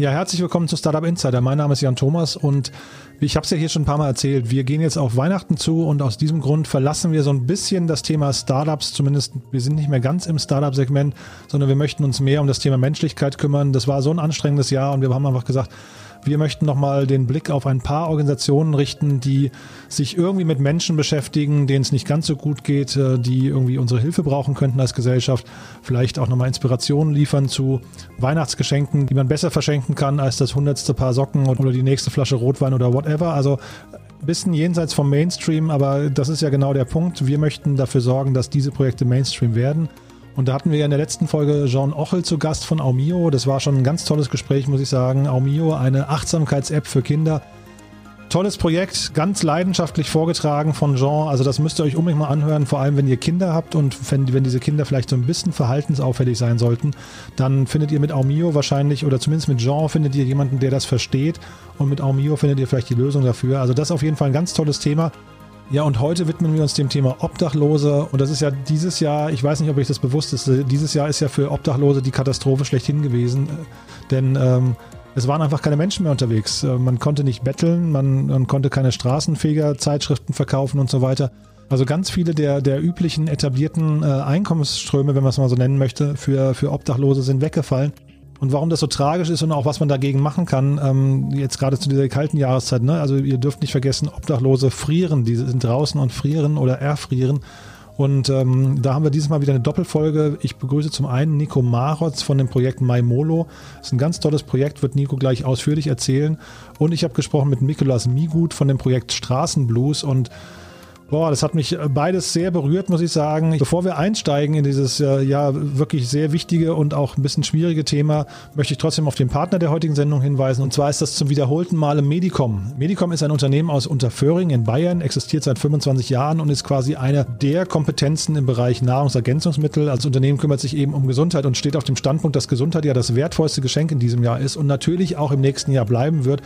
Ja, herzlich willkommen zu Startup Insider. Mein Name ist Jan Thomas und ich habe es ja hier schon ein paar Mal erzählt, wir gehen jetzt auf Weihnachten zu und aus diesem Grund verlassen wir so ein bisschen das Thema Startups, zumindest wir sind nicht mehr ganz im Startup-Segment, sondern wir möchten uns mehr um das Thema Menschlichkeit kümmern. Das war so ein anstrengendes Jahr und wir haben einfach gesagt, wir möchten nochmal den Blick auf ein paar Organisationen richten, die sich irgendwie mit Menschen beschäftigen, denen es nicht ganz so gut geht, äh, die irgendwie unsere Hilfe brauchen könnten als Gesellschaft. Vielleicht auch nochmal Inspirationen liefern zu Weihnachtsgeschenken, die man besser verschenken kann als das hundertste Paar Socken oder die nächste Flasche Rotwein oder whatever. Also ein bisschen jenseits vom Mainstream, aber das ist ja genau der Punkt. Wir möchten dafür sorgen, dass diese Projekte Mainstream werden. Und da hatten wir ja in der letzten Folge Jean Ochel zu Gast von Aumio. Das war schon ein ganz tolles Gespräch, muss ich sagen. Aumio, eine Achtsamkeits-App für Kinder. Tolles Projekt, ganz leidenschaftlich vorgetragen von Jean. Also das müsst ihr euch unbedingt mal anhören, vor allem wenn ihr Kinder habt und wenn, wenn diese Kinder vielleicht so ein bisschen verhaltensauffällig sein sollten, dann findet ihr mit Aumio wahrscheinlich oder zumindest mit Jean findet ihr jemanden, der das versteht und mit Aumio findet ihr vielleicht die Lösung dafür. Also das ist auf jeden Fall ein ganz tolles Thema. Ja, und heute widmen wir uns dem Thema Obdachlose. Und das ist ja dieses Jahr, ich weiß nicht, ob euch das bewusst ist, dieses Jahr ist ja für Obdachlose die Katastrophe schlechthin gewesen. Denn ähm, es waren einfach keine Menschen mehr unterwegs. Äh, man konnte nicht betteln, man, man konnte keine Straßenfeger-Zeitschriften verkaufen und so weiter. Also ganz viele der, der üblichen etablierten äh, Einkommensströme, wenn man es mal so nennen möchte, für, für Obdachlose sind weggefallen. Und warum das so tragisch ist und auch was man dagegen machen kann, ähm, jetzt gerade zu dieser kalten Jahreszeit, ne? also ihr dürft nicht vergessen, Obdachlose frieren, die sind draußen und frieren oder erfrieren. Und ähm, da haben wir dieses Mal wieder eine Doppelfolge. Ich begrüße zum einen Nico Marotz von dem Projekt MyMolo. Das ist ein ganz tolles Projekt, wird Nico gleich ausführlich erzählen. Und ich habe gesprochen mit Mikolas Migut von dem Projekt Straßenblues und Boah, das hat mich äh, beides sehr berührt, muss ich sagen. Bevor wir einsteigen in dieses äh, ja wirklich sehr wichtige und auch ein bisschen schwierige Thema, möchte ich trotzdem auf den Partner der heutigen Sendung hinweisen. Und zwar ist das zum wiederholten Male Medicom. Medicom ist ein Unternehmen aus Unterföhring in Bayern, existiert seit 25 Jahren und ist quasi einer der Kompetenzen im Bereich Nahrungsergänzungsmittel. Als Unternehmen kümmert sich eben um Gesundheit und steht auf dem Standpunkt, dass Gesundheit ja das wertvollste Geschenk in diesem Jahr ist und natürlich auch im nächsten Jahr bleiben wird.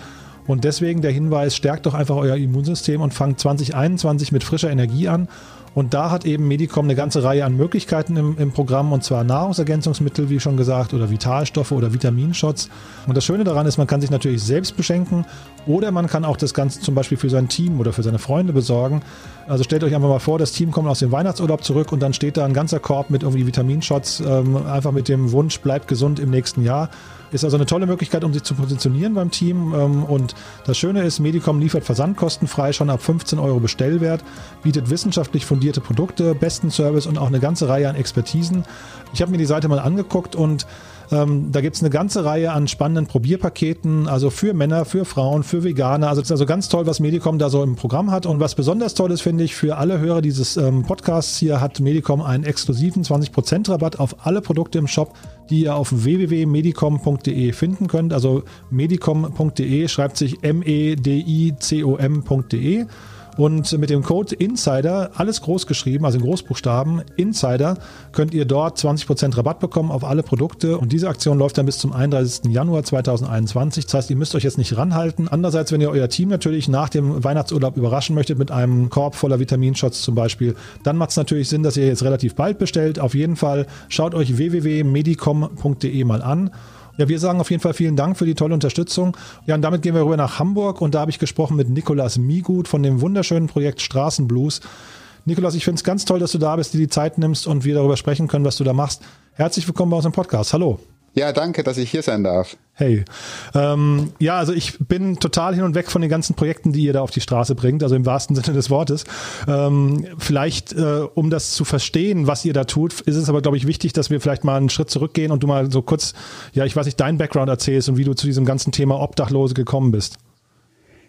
Und deswegen der Hinweis, stärkt doch einfach euer Immunsystem und fangt 2021 mit frischer Energie an und da hat eben Medicom eine ganze Reihe an Möglichkeiten im, im Programm und zwar Nahrungsergänzungsmittel, wie schon gesagt, oder Vitalstoffe oder Vitaminshots. Und das Schöne daran ist, man kann sich natürlich selbst beschenken oder man kann auch das Ganze zum Beispiel für sein Team oder für seine Freunde besorgen. Also stellt euch einfach mal vor, das Team kommt aus dem Weihnachtsurlaub zurück und dann steht da ein ganzer Korb mit irgendwie Vitaminshots, ähm, einfach mit dem Wunsch, bleibt gesund im nächsten Jahr. Ist also eine tolle Möglichkeit, um sich zu positionieren beim Team. Ähm, und das Schöne ist, Medicom liefert versandkostenfrei schon ab 15 Euro Bestellwert, bietet wissenschaftlich fundierte Produkte, besten Service und auch eine ganze Reihe an Expertisen. Ich habe mir die Seite mal angeguckt und ähm, da gibt es eine ganze Reihe an spannenden Probierpaketen, also für Männer, für Frauen, für Veganer. Also es ist also ganz toll, was Medicom da so im Programm hat. Und was besonders toll ist, finde ich, für alle Hörer dieses ähm, Podcasts hier hat Medicom einen exklusiven 20% Rabatt auf alle Produkte im Shop, die ihr auf www.medicom.de finden könnt. Also medicom.de schreibt sich M-E-D-I-C-O-M.de. Und mit dem Code Insider, alles groß geschrieben, also in Großbuchstaben, Insider, könnt ihr dort 20% Rabatt bekommen auf alle Produkte. Und diese Aktion läuft dann bis zum 31. Januar 2021. Das heißt, ihr müsst euch jetzt nicht ranhalten. Andererseits, wenn ihr euer Team natürlich nach dem Weihnachtsurlaub überraschen möchtet mit einem Korb voller Vitaminshots zum Beispiel, dann macht es natürlich Sinn, dass ihr jetzt relativ bald bestellt. Auf jeden Fall schaut euch www.medicom.de mal an. Ja, wir sagen auf jeden Fall vielen Dank für die tolle Unterstützung. Ja, und damit gehen wir rüber nach Hamburg und da habe ich gesprochen mit Nikolas Migut von dem wunderschönen Projekt Straßenblues. Nikolas, ich finde es ganz toll, dass du da bist, dir die Zeit nimmst und wir darüber sprechen können, was du da machst. Herzlich willkommen bei unserem Podcast. Hallo. Ja, danke, dass ich hier sein darf. Hey, ähm, ja, also ich bin total hin und weg von den ganzen Projekten, die ihr da auf die Straße bringt, also im wahrsten Sinne des Wortes. Ähm, vielleicht, äh, um das zu verstehen, was ihr da tut, ist es aber, glaube ich, wichtig, dass wir vielleicht mal einen Schritt zurückgehen und du mal so kurz, ja, ich weiß nicht, deinen Background erzählst und wie du zu diesem ganzen Thema Obdachlose gekommen bist.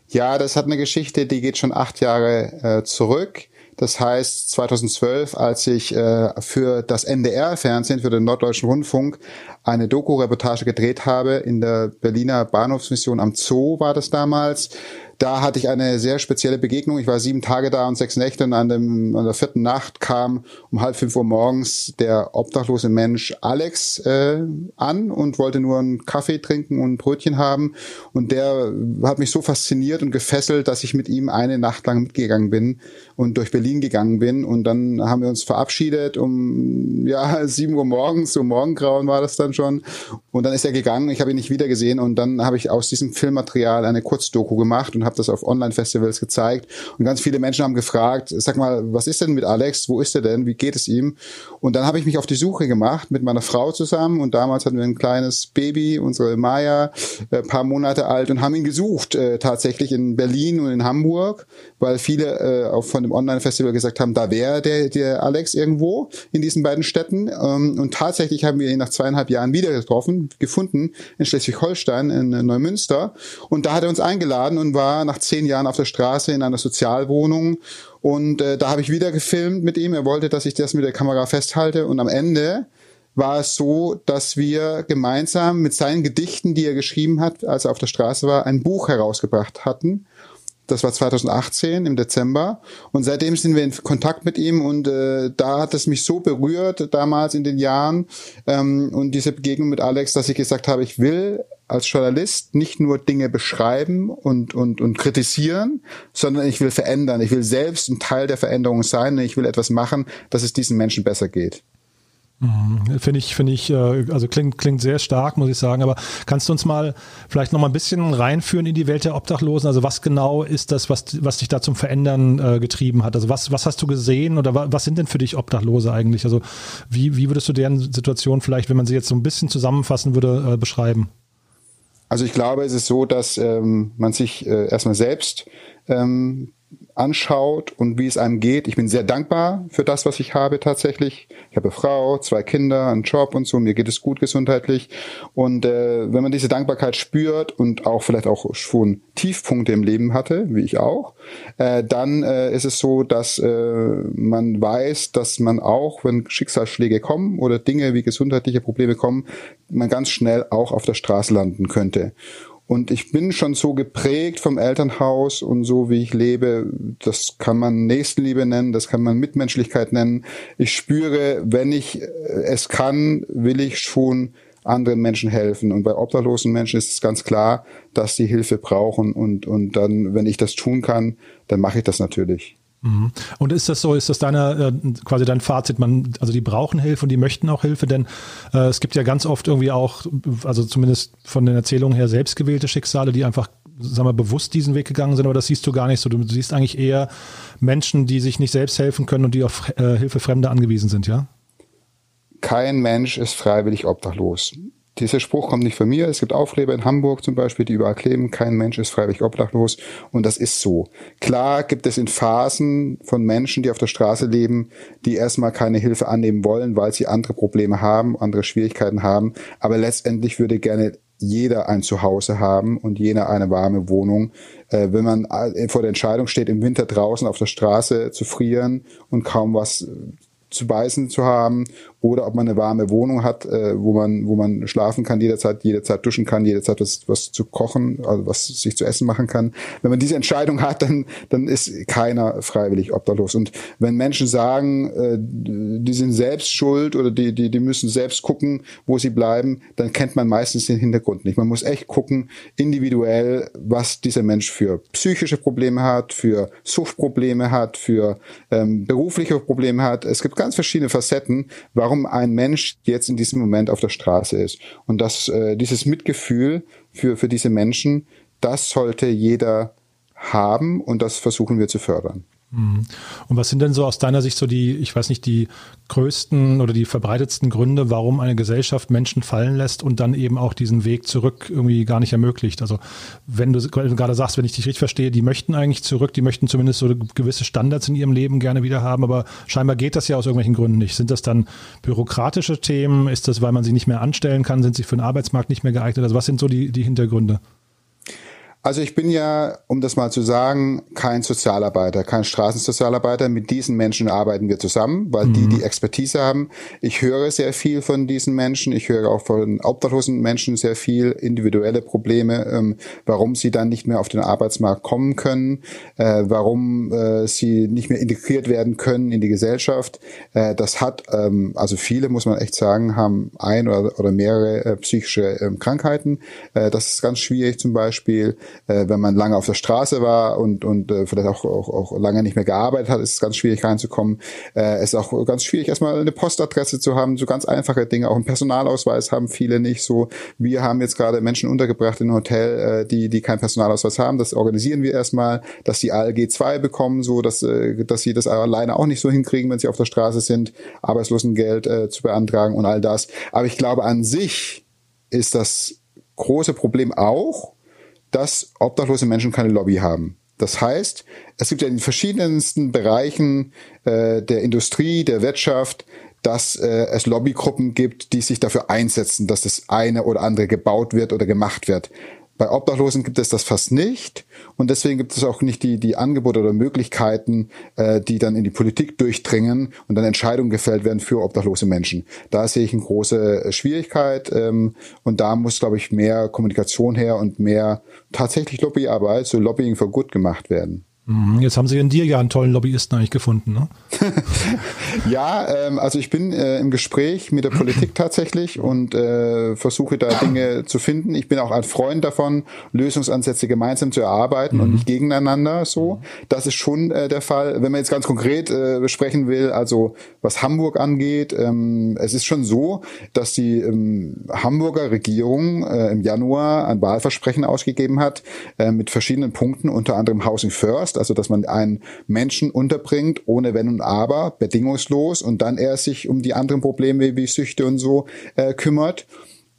Ja, das hat eine Geschichte, die geht schon acht Jahre äh, zurück. Das heißt, 2012, als ich äh, für das NDR-Fernsehen, für den Norddeutschen Rundfunk, eine Doku-Reportage gedreht habe in der Berliner Bahnhofsmission am Zoo war das damals, da hatte ich eine sehr spezielle Begegnung. Ich war sieben Tage da und sechs Nächte und an, dem, an der vierten Nacht kam um halb fünf Uhr morgens der obdachlose Mensch Alex äh, an und wollte nur einen Kaffee trinken und ein Brötchen haben. Und der hat mich so fasziniert und gefesselt, dass ich mit ihm eine Nacht lang mitgegangen bin und durch Berlin gegangen bin. Und dann haben wir uns verabschiedet um ja sieben Uhr morgens, so Morgengrauen war das dann schon. Und dann ist er gegangen. Ich habe ihn nicht wieder gesehen und dann habe ich aus diesem Filmmaterial eine Kurzdoku gemacht und habe das auf Online-Festivals gezeigt. Und ganz viele Menschen haben gefragt, sag mal, was ist denn mit Alex? Wo ist er denn? Wie geht es ihm? Und dann habe ich mich auf die Suche gemacht mit meiner Frau zusammen und damals hatten wir ein kleines Baby, unsere Maya, äh, paar Monate alt und haben ihn gesucht, äh, tatsächlich in Berlin und in Hamburg, weil viele äh, auch von dem Online-Festival gesagt haben, da wäre der, der Alex irgendwo in diesen beiden Städten. Ähm, und tatsächlich haben wir ihn nach zweieinhalb Jahren wieder getroffen, gefunden in Schleswig-Holstein, in Neumünster. Und da hat er uns eingeladen und war nach zehn Jahren auf der Straße in einer Sozialwohnung. Und äh, da habe ich wieder gefilmt mit ihm. Er wollte, dass ich das mit der Kamera festhalte. Und am Ende war es so, dass wir gemeinsam mit seinen Gedichten, die er geschrieben hat, als er auf der Straße war, ein Buch herausgebracht hatten. Das war 2018 im Dezember und seitdem sind wir in Kontakt mit ihm und äh, da hat es mich so berührt damals in den Jahren ähm, und diese Begegnung mit Alex, dass ich gesagt habe, ich will als Journalist nicht nur Dinge beschreiben und, und, und kritisieren, sondern ich will verändern. Ich will selbst ein Teil der Veränderung sein und ich will etwas machen, dass es diesen Menschen besser geht. Mhm. Finde ich, finde ich, äh, also klingt, klingt sehr stark, muss ich sagen. Aber kannst du uns mal vielleicht noch mal ein bisschen reinführen in die Welt der Obdachlosen? Also was genau ist das, was, was dich da zum Verändern äh, getrieben hat? Also was, was hast du gesehen oder was, sind denn für dich Obdachlose eigentlich? Also wie, wie würdest du deren Situation vielleicht, wenn man sie jetzt so ein bisschen zusammenfassen würde, äh, beschreiben? Also ich glaube, es ist so, dass ähm, man sich äh, erstmal selbst ähm, anschaut und wie es einem geht. Ich bin sehr dankbar für das, was ich habe tatsächlich. Ich habe Frau, zwei Kinder, einen Job und so. Mir geht es gut gesundheitlich. Und äh, wenn man diese Dankbarkeit spürt und auch vielleicht auch schon Tiefpunkte im Leben hatte, wie ich auch, äh, dann äh, ist es so, dass äh, man weiß, dass man auch, wenn Schicksalsschläge kommen oder Dinge wie gesundheitliche Probleme kommen, man ganz schnell auch auf der Straße landen könnte. Und ich bin schon so geprägt vom Elternhaus und so wie ich lebe, das kann man Nächstenliebe nennen, das kann man Mitmenschlichkeit nennen. Ich spüre, wenn ich äh, es kann, will ich schon anderen Menschen helfen. Und bei obdachlosen Menschen ist es ganz klar, dass die Hilfe brauchen. Und, und dann, wenn ich das tun kann, dann mache ich das natürlich. Mhm. Und ist das so, ist das deine, äh, quasi dein Fazit, man, also die brauchen Hilfe und die möchten auch Hilfe, denn äh, es gibt ja ganz oft irgendwie auch, also zumindest von den Erzählungen her selbstgewählte Schicksale, die einfach, sagen wir, bewusst diesen Weg gegangen sind, aber das siehst du gar nicht so. Du siehst eigentlich eher Menschen, die sich nicht selbst helfen können und die auf äh, Hilfe Fremder angewiesen sind, ja? Kein Mensch ist freiwillig obdachlos dieser Spruch kommt nicht von mir. Es gibt Aufkleber in Hamburg zum Beispiel, die überall kleben, kein Mensch ist freiwillig obdachlos. Und das ist so. Klar gibt es in Phasen von Menschen, die auf der Straße leben, die erstmal keine Hilfe annehmen wollen, weil sie andere Probleme haben, andere Schwierigkeiten haben. Aber letztendlich würde gerne jeder ein Zuhause haben und jener eine warme Wohnung. Äh, wenn man vor der Entscheidung steht, im Winter draußen auf der Straße zu frieren und kaum was zu beißen zu haben oder ob man eine warme Wohnung hat, äh, wo man wo man schlafen kann jederzeit, jederzeit duschen kann, jederzeit was, was zu kochen, also was sich zu essen machen kann. Wenn man diese Entscheidung hat, dann dann ist keiner freiwillig obdachlos. Und wenn Menschen sagen, äh, die sind selbst schuld oder die die die müssen selbst gucken, wo sie bleiben, dann kennt man meistens den Hintergrund nicht. Man muss echt gucken individuell, was dieser Mensch für psychische Probleme hat, für Suchtprobleme hat, für ähm, berufliche Probleme hat. Es gibt ganz verschiedene Facetten, warum warum ein Mensch jetzt in diesem Moment auf der Straße ist. Und das, äh, dieses Mitgefühl für, für diese Menschen, das sollte jeder haben und das versuchen wir zu fördern. Mhm. Und was sind denn so aus deiner Sicht so die, ich weiß nicht, die größten oder die verbreitetsten Gründe, warum eine Gesellschaft Menschen fallen lässt und dann eben auch diesen Weg zurück irgendwie gar nicht ermöglicht? Also wenn du gerade sagst, wenn ich dich richtig verstehe, die möchten eigentlich zurück, die möchten zumindest so gewisse Standards in ihrem Leben gerne wieder haben, aber scheinbar geht das ja aus irgendwelchen Gründen nicht. Sind das dann bürokratische Themen? Ist das, weil man sie nicht mehr anstellen kann? Sind sie für den Arbeitsmarkt nicht mehr geeignet? Also was sind so die, die Hintergründe? Also ich bin ja, um das mal zu sagen, kein Sozialarbeiter, kein Straßensozialarbeiter. Mit diesen Menschen arbeiten wir zusammen, weil mhm. die die Expertise haben. Ich höre sehr viel von diesen Menschen. Ich höre auch von obdachlosen Menschen sehr viel individuelle Probleme, ähm, warum sie dann nicht mehr auf den Arbeitsmarkt kommen können, äh, warum äh, sie nicht mehr integriert werden können in die Gesellschaft. Äh, das hat, ähm, also viele, muss man echt sagen, haben ein oder, oder mehrere äh, psychische ähm, Krankheiten. Äh, das ist ganz schwierig zum Beispiel äh, wenn man lange auf der Straße war und, und äh, vielleicht auch, auch, auch lange nicht mehr gearbeitet hat, ist es ganz schwierig reinzukommen. Äh, es ist auch ganz schwierig, erstmal eine Postadresse zu haben, so ganz einfache Dinge. Auch einen Personalausweis haben viele nicht so. Wir haben jetzt gerade Menschen untergebracht in einem Hotel, äh, die, die keinen Personalausweis haben. Das organisieren wir erstmal, dass die ALG 2 bekommen, so dass, äh, dass sie das alleine auch nicht so hinkriegen, wenn sie auf der Straße sind, Arbeitslosengeld äh, zu beantragen und all das. Aber ich glaube, an sich ist das große Problem auch, dass obdachlose Menschen keine Lobby haben. Das heißt, es gibt ja in verschiedensten Bereichen äh, der Industrie, der Wirtschaft, dass äh, es Lobbygruppen gibt, die sich dafür einsetzen, dass das eine oder andere gebaut wird oder gemacht wird. Bei Obdachlosen gibt es das fast nicht und deswegen gibt es auch nicht die, die Angebote oder Möglichkeiten, äh, die dann in die Politik durchdringen und dann Entscheidungen gefällt werden für obdachlose Menschen. Da sehe ich eine große äh, Schwierigkeit ähm, und da muss, glaube ich, mehr Kommunikation her und mehr tatsächlich Lobbyarbeit, so Lobbying for Good gemacht werden. Mhm, jetzt haben Sie in dir ja einen tollen Lobbyisten eigentlich gefunden, ne? ja, ähm, also ich bin äh, im Gespräch mit der Politik tatsächlich und äh, versuche da Dinge zu finden. Ich bin auch ein Freund davon, Lösungsansätze gemeinsam zu erarbeiten mhm. und nicht gegeneinander so. Das ist schon äh, der Fall. Wenn man jetzt ganz konkret äh, besprechen will, also was Hamburg angeht, ähm, es ist schon so, dass die ähm, Hamburger Regierung äh, im Januar ein Wahlversprechen ausgegeben hat äh, mit verschiedenen Punkten, unter anderem Housing First passt, also dass man einen Menschen unterbringt, ohne Wenn und Aber, bedingungslos und dann er sich um die anderen Probleme wie Süchte und so äh, kümmert.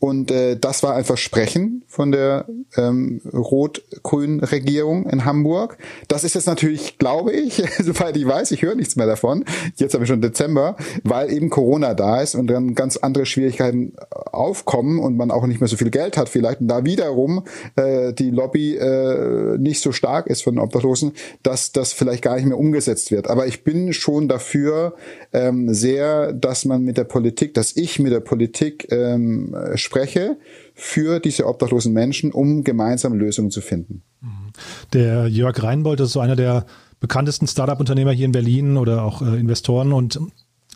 Und äh, das war ein Versprechen von der ähm, rot-grünen Regierung in Hamburg. Das ist jetzt natürlich, glaube ich, soweit ich weiß, ich höre nichts mehr davon. Jetzt habe ich schon Dezember, weil eben Corona da ist und dann ganz andere Schwierigkeiten aufkommen und man auch nicht mehr so viel Geld hat vielleicht und da wiederum äh, die Lobby äh, nicht so stark ist von den Obdachlosen, dass das vielleicht gar nicht mehr umgesetzt wird. Aber ich bin schon dafür ähm, sehr, dass man mit der Politik, dass ich mit der Politik ähm, spreche für diese obdachlosen Menschen, um gemeinsam Lösungen zu finden. Der Jörg Reinbold ist so einer der bekanntesten Startup-Unternehmer hier in Berlin oder auch äh, Investoren und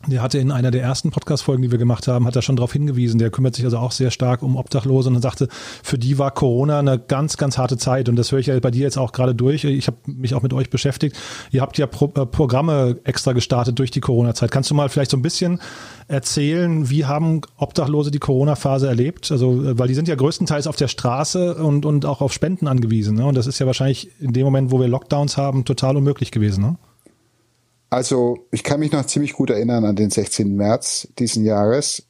der hatte in einer der ersten Podcast-Folgen, die wir gemacht haben, hat er schon darauf hingewiesen. Der kümmert sich also auch sehr stark um Obdachlose und sagte, für die war Corona eine ganz, ganz harte Zeit. Und das höre ich ja bei dir jetzt auch gerade durch. Ich habe mich auch mit euch beschäftigt. Ihr habt ja Pro äh, Programme extra gestartet durch die Corona-Zeit. Kannst du mal vielleicht so ein bisschen erzählen, wie haben Obdachlose die Corona-Phase erlebt? Also, äh, weil die sind ja größtenteils auf der Straße und, und auch auf Spenden angewiesen. Ne? Und das ist ja wahrscheinlich in dem Moment, wo wir Lockdowns haben, total unmöglich gewesen. Ne? Also ich kann mich noch ziemlich gut erinnern an den 16. März diesen Jahres,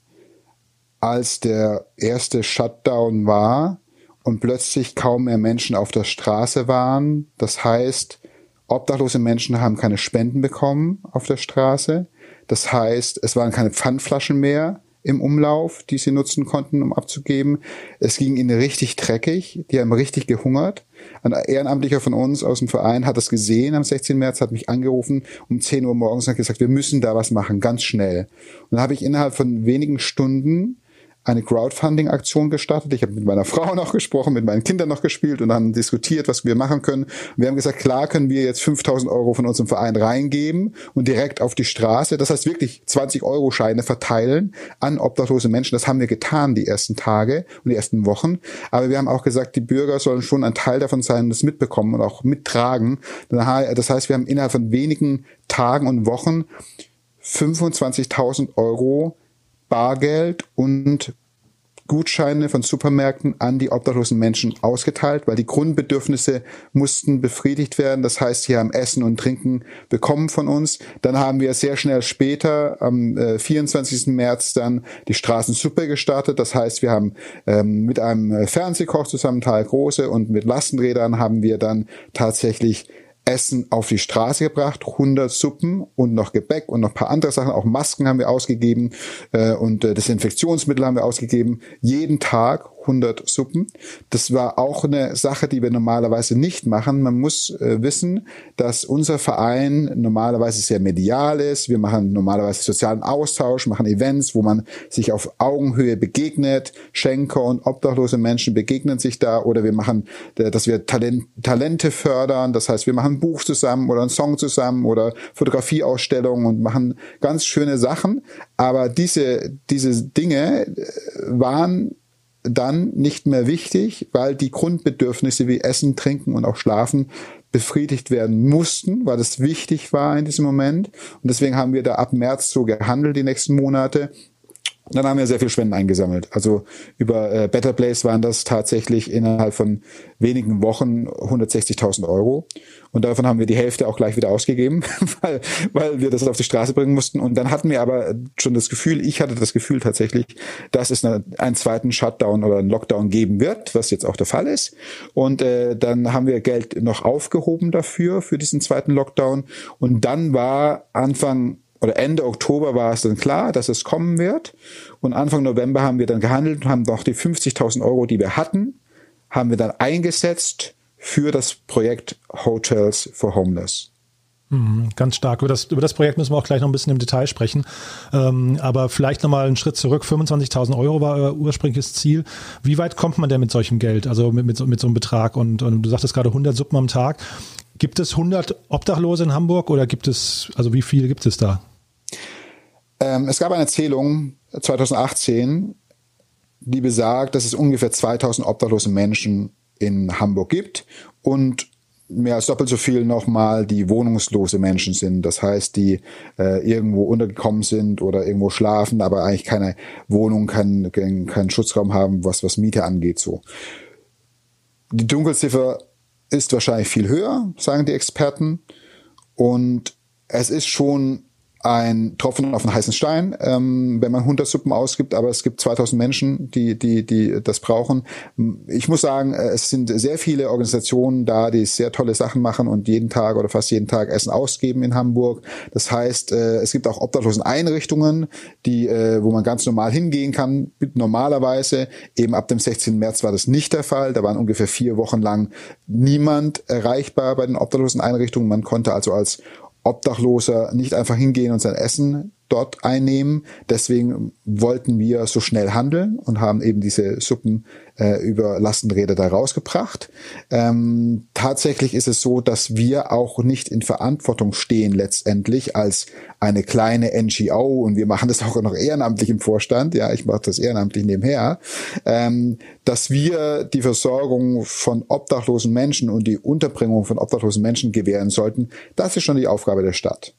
als der erste Shutdown war und plötzlich kaum mehr Menschen auf der Straße waren. Das heißt, obdachlose Menschen haben keine Spenden bekommen auf der Straße. Das heißt, es waren keine Pfandflaschen mehr im Umlauf, die sie nutzen konnten, um abzugeben. Es ging ihnen richtig dreckig, die haben richtig gehungert. Ein Ehrenamtlicher von uns aus dem Verein hat das gesehen am 16. März, hat mich angerufen um 10 Uhr morgens und hat gesagt, wir müssen da was machen, ganz schnell. Und dann habe ich innerhalb von wenigen Stunden eine Crowdfunding-Aktion gestartet. Ich habe mit meiner Frau noch gesprochen, mit meinen Kindern noch gespielt und haben diskutiert, was wir machen können. Wir haben gesagt, klar können wir jetzt 5000 Euro von unserem Verein reingeben und direkt auf die Straße, das heißt wirklich 20 Euro Scheine verteilen an obdachlose Menschen. Das haben wir getan die ersten Tage und die ersten Wochen. Aber wir haben auch gesagt, die Bürger sollen schon ein Teil davon sein, das mitbekommen und auch mittragen. Das heißt, wir haben innerhalb von wenigen Tagen und Wochen 25.000 Euro Bargeld und Gutscheine von Supermärkten an die obdachlosen Menschen ausgeteilt, weil die Grundbedürfnisse mussten befriedigt werden. Das heißt, sie haben Essen und Trinken bekommen von uns. Dann haben wir sehr schnell später, am äh, 24. März, dann die Straßensuppe gestartet. Das heißt, wir haben ähm, mit einem Fernsehkoch zusammen, Tal Große, und mit Lastenrädern haben wir dann tatsächlich Essen auf die Straße gebracht, 100 Suppen und noch Gebäck und noch paar andere Sachen, auch Masken haben wir ausgegeben äh, und äh, Desinfektionsmittel haben wir ausgegeben. Jeden Tag 100 Suppen. Das war auch eine Sache, die wir normalerweise nicht machen. Man muss äh, wissen, dass unser Verein normalerweise sehr medial ist. Wir machen normalerweise sozialen Austausch, machen Events, wo man sich auf Augenhöhe begegnet. Schenker und obdachlose Menschen begegnen sich da oder wir machen, äh, dass wir Talent, Talente fördern. Das heißt, wir machen ein Buch zusammen oder einen Song zusammen oder Fotografieausstellungen und machen ganz schöne Sachen. Aber diese, diese Dinge äh, waren dann nicht mehr wichtig, weil die Grundbedürfnisse wie Essen, Trinken und auch Schlafen befriedigt werden mussten, weil das wichtig war in diesem Moment. Und deswegen haben wir da ab März so gehandelt die nächsten Monate dann haben wir sehr viel Spenden eingesammelt. Also über äh, Better Place waren das tatsächlich innerhalb von wenigen Wochen 160.000 Euro. Und davon haben wir die Hälfte auch gleich wieder ausgegeben, weil, weil wir das auf die Straße bringen mussten. Und dann hatten wir aber schon das Gefühl, ich hatte das Gefühl tatsächlich, dass es eine, einen zweiten Shutdown oder einen Lockdown geben wird, was jetzt auch der Fall ist. Und äh, dann haben wir Geld noch aufgehoben dafür, für diesen zweiten Lockdown. Und dann war Anfang oder Ende Oktober war es dann klar, dass es kommen wird. Und Anfang November haben wir dann gehandelt und haben noch die 50.000 Euro, die wir hatten, haben wir dann eingesetzt für das Projekt Hotels for Homeless. Mhm, ganz stark. Über das, über das Projekt müssen wir auch gleich noch ein bisschen im Detail sprechen. Ähm, aber vielleicht nochmal einen Schritt zurück. 25.000 Euro war euer ursprüngliches Ziel. Wie weit kommt man denn mit solchem Geld, also mit, mit, mit so einem Betrag? Und, und du sagtest gerade 100 Suppen am Tag. Gibt es 100 Obdachlose in Hamburg oder gibt es, also wie viele gibt es da? Ähm, es gab eine Zählung 2018, die besagt, dass es ungefähr 2000 obdachlose Menschen in Hamburg gibt und mehr als doppelt so viel nochmal die wohnungslose Menschen sind. Das heißt, die äh, irgendwo untergekommen sind oder irgendwo schlafen, aber eigentlich keine Wohnung, keinen kein, Schutzraum haben, was, was Miete angeht. So. Die Dunkelziffer ist wahrscheinlich viel höher, sagen die Experten. Und es ist schon ein Tropfen auf einen heißen Stein, ähm, wenn man 100 Suppen ausgibt, aber es gibt 2000 Menschen, die, die, die das brauchen. Ich muss sagen, äh, es sind sehr viele Organisationen da, die sehr tolle Sachen machen und jeden Tag oder fast jeden Tag Essen ausgeben in Hamburg. Das heißt, äh, es gibt auch obdachlosen Einrichtungen, die, äh, wo man ganz normal hingehen kann. Normalerweise, eben ab dem 16. März war das nicht der Fall. Da waren ungefähr vier Wochen lang niemand erreichbar bei den obdachlosen Einrichtungen. Man konnte also als Obdachloser nicht einfach hingehen und sein Essen dort einnehmen. Deswegen wollten wir so schnell handeln und haben eben diese Suppen äh, über Lastenräder da rausgebracht. Ähm, tatsächlich ist es so, dass wir auch nicht in Verantwortung stehen letztendlich als eine kleine NGO und wir machen das auch noch ehrenamtlich im Vorstand. Ja, ich mache das ehrenamtlich nebenher, ähm, dass wir die Versorgung von obdachlosen Menschen und die Unterbringung von obdachlosen Menschen gewähren sollten. Das ist schon die Aufgabe der Stadt.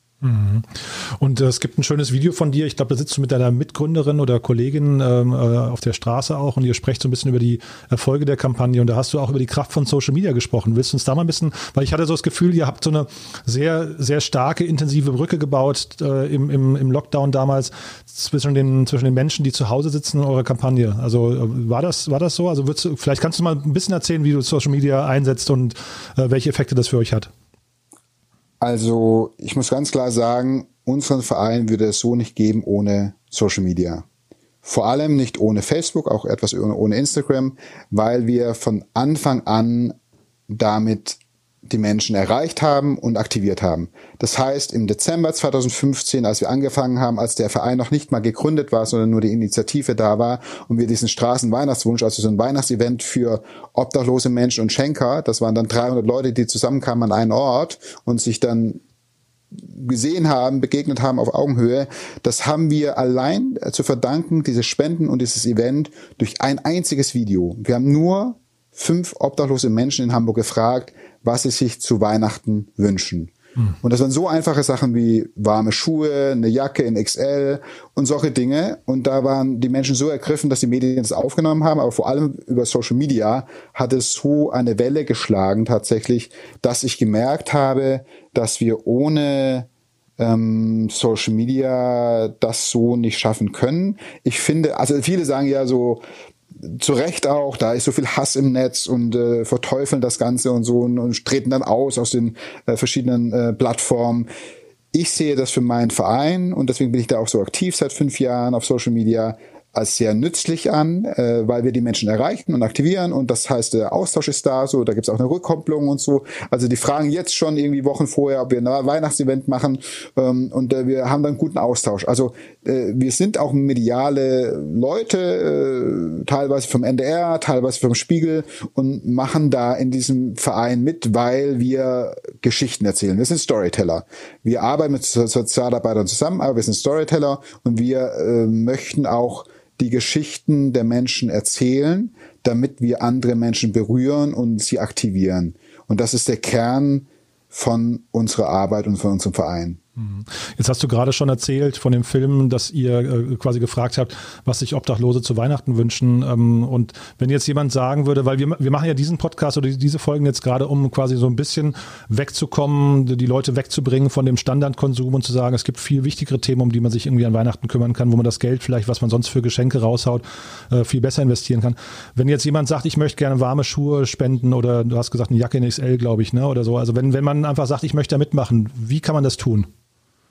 Und äh, es gibt ein schönes Video von dir. Ich glaube, da sitzt du mit deiner Mitgründerin oder Kollegin ähm, äh, auf der Straße auch und ihr sprecht so ein bisschen über die Erfolge der Kampagne und da hast du auch über die Kraft von Social Media gesprochen. Willst du uns da mal ein bisschen, weil ich hatte so das Gefühl, ihr habt so eine sehr, sehr starke, intensive Brücke gebaut äh, im, im, im Lockdown damals zwischen den, zwischen den Menschen, die zu Hause sitzen in eurer Kampagne. Also äh, war das, war das so? Also du, vielleicht kannst du mal ein bisschen erzählen, wie du Social Media einsetzt und äh, welche Effekte das für euch hat. Also ich muss ganz klar sagen, unseren Verein würde es so nicht geben ohne Social Media. Vor allem nicht ohne Facebook, auch etwas ohne Instagram, weil wir von Anfang an damit die Menschen erreicht haben und aktiviert haben. Das heißt, im Dezember 2015, als wir angefangen haben, als der Verein noch nicht mal gegründet war, sondern nur die Initiative da war und wir diesen Straßenweihnachtswunsch, also so ein Weihnachtsevent für obdachlose Menschen und Schenker, das waren dann 300 Leute, die zusammenkamen an einen Ort und sich dann gesehen haben, begegnet haben auf Augenhöhe, das haben wir allein zu verdanken, diese Spenden und dieses Event, durch ein einziges Video. Wir haben nur fünf obdachlose Menschen in Hamburg gefragt, was sie sich zu Weihnachten wünschen. Hm. Und das waren so einfache Sachen wie warme Schuhe, eine Jacke in XL und solche Dinge. Und da waren die Menschen so ergriffen, dass die Medien das aufgenommen haben. Aber vor allem über Social Media hat es so eine Welle geschlagen tatsächlich, dass ich gemerkt habe, dass wir ohne ähm, Social Media das so nicht schaffen können. Ich finde, also viele sagen ja so, zu Recht auch, da ist so viel Hass im Netz und äh, verteufeln das Ganze und so und, und treten dann aus aus den äh, verschiedenen äh, Plattformen. Ich sehe das für meinen Verein und deswegen bin ich da auch so aktiv seit fünf Jahren auf Social Media als sehr nützlich an, äh, weil wir die Menschen erreichen und aktivieren und das heißt, der Austausch ist da, so, da gibt's auch eine Rückkopplung und so. Also die fragen jetzt schon irgendwie Wochen vorher, ob wir ein Weihnachtsevent machen ähm, und äh, wir haben dann guten Austausch. Also äh, wir sind auch mediale Leute, äh, teilweise vom NDR, teilweise vom Spiegel und machen da in diesem Verein mit, weil wir Geschichten erzählen. Wir sind Storyteller. Wir arbeiten mit Sozialarbeitern zusammen, aber wir sind Storyteller und wir äh, möchten auch die Geschichten der Menschen erzählen, damit wir andere Menschen berühren und sie aktivieren. Und das ist der Kern von unserer Arbeit und von unserem Verein. Mhm. Jetzt hast du gerade schon erzählt von dem Film, dass ihr äh, quasi gefragt habt, was sich Obdachlose zu Weihnachten wünschen. Ähm, und wenn jetzt jemand sagen würde, weil wir, wir machen ja diesen Podcast oder diese Folgen jetzt gerade, um quasi so ein bisschen wegzukommen, die Leute wegzubringen von dem Standardkonsum und zu sagen, es gibt viel wichtigere Themen, um die man sich irgendwie an Weihnachten kümmern kann, wo man das Geld vielleicht, was man sonst für Geschenke raushaut, äh, viel besser investieren kann. Wenn jetzt jemand sagt, ich möchte gerne warme Schuhe spenden oder du hast gesagt, eine Jacke in XL, glaube ich, ne, oder so. Also wenn, wenn man einfach sagt, ich möchte da mitmachen, wie kann man das tun?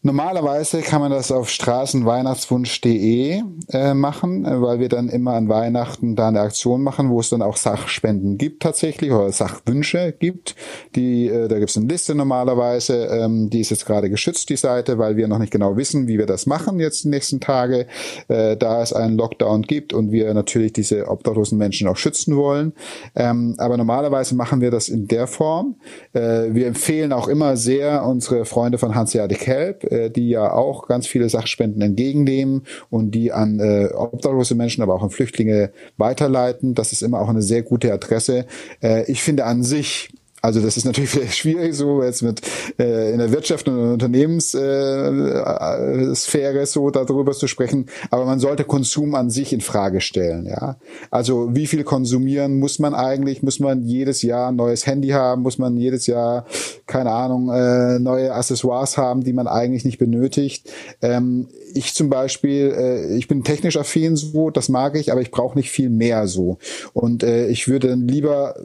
Normalerweise kann man das auf straßenweihnachtswunsch.de äh, machen, äh, weil wir dann immer an Weihnachten da eine Aktion machen, wo es dann auch Sachspenden gibt tatsächlich oder Sachwünsche gibt. Die, äh, da gibt es eine Liste normalerweise, ähm, die ist jetzt gerade geschützt, die Seite, weil wir noch nicht genau wissen, wie wir das machen jetzt die nächsten Tage, äh, da es einen Lockdown gibt und wir natürlich diese obdachlosen Menschen auch schützen wollen. Ähm, aber normalerweise machen wir das in der Form. Äh, wir empfehlen auch immer sehr unsere Freunde von Hanseatic Help, äh, die ja auch ganz viele Sachspenden entgegennehmen und die an äh, obdachlose Menschen, aber auch an Flüchtlinge weiterleiten. Das ist immer auch eine sehr gute Adresse. Äh, ich finde an sich also das ist natürlich schwierig, so jetzt mit äh, in der Wirtschaft und Unternehmenssphäre äh, so darüber zu sprechen. Aber man sollte Konsum an sich in Frage stellen. Ja, also wie viel konsumieren muss man eigentlich? Muss man jedes Jahr ein neues Handy haben? Muss man jedes Jahr keine Ahnung äh, neue Accessoires haben, die man eigentlich nicht benötigt? Ähm, ich zum Beispiel, äh, ich bin technisch affin so, das mag ich, aber ich brauche nicht viel mehr so. Und äh, ich würde lieber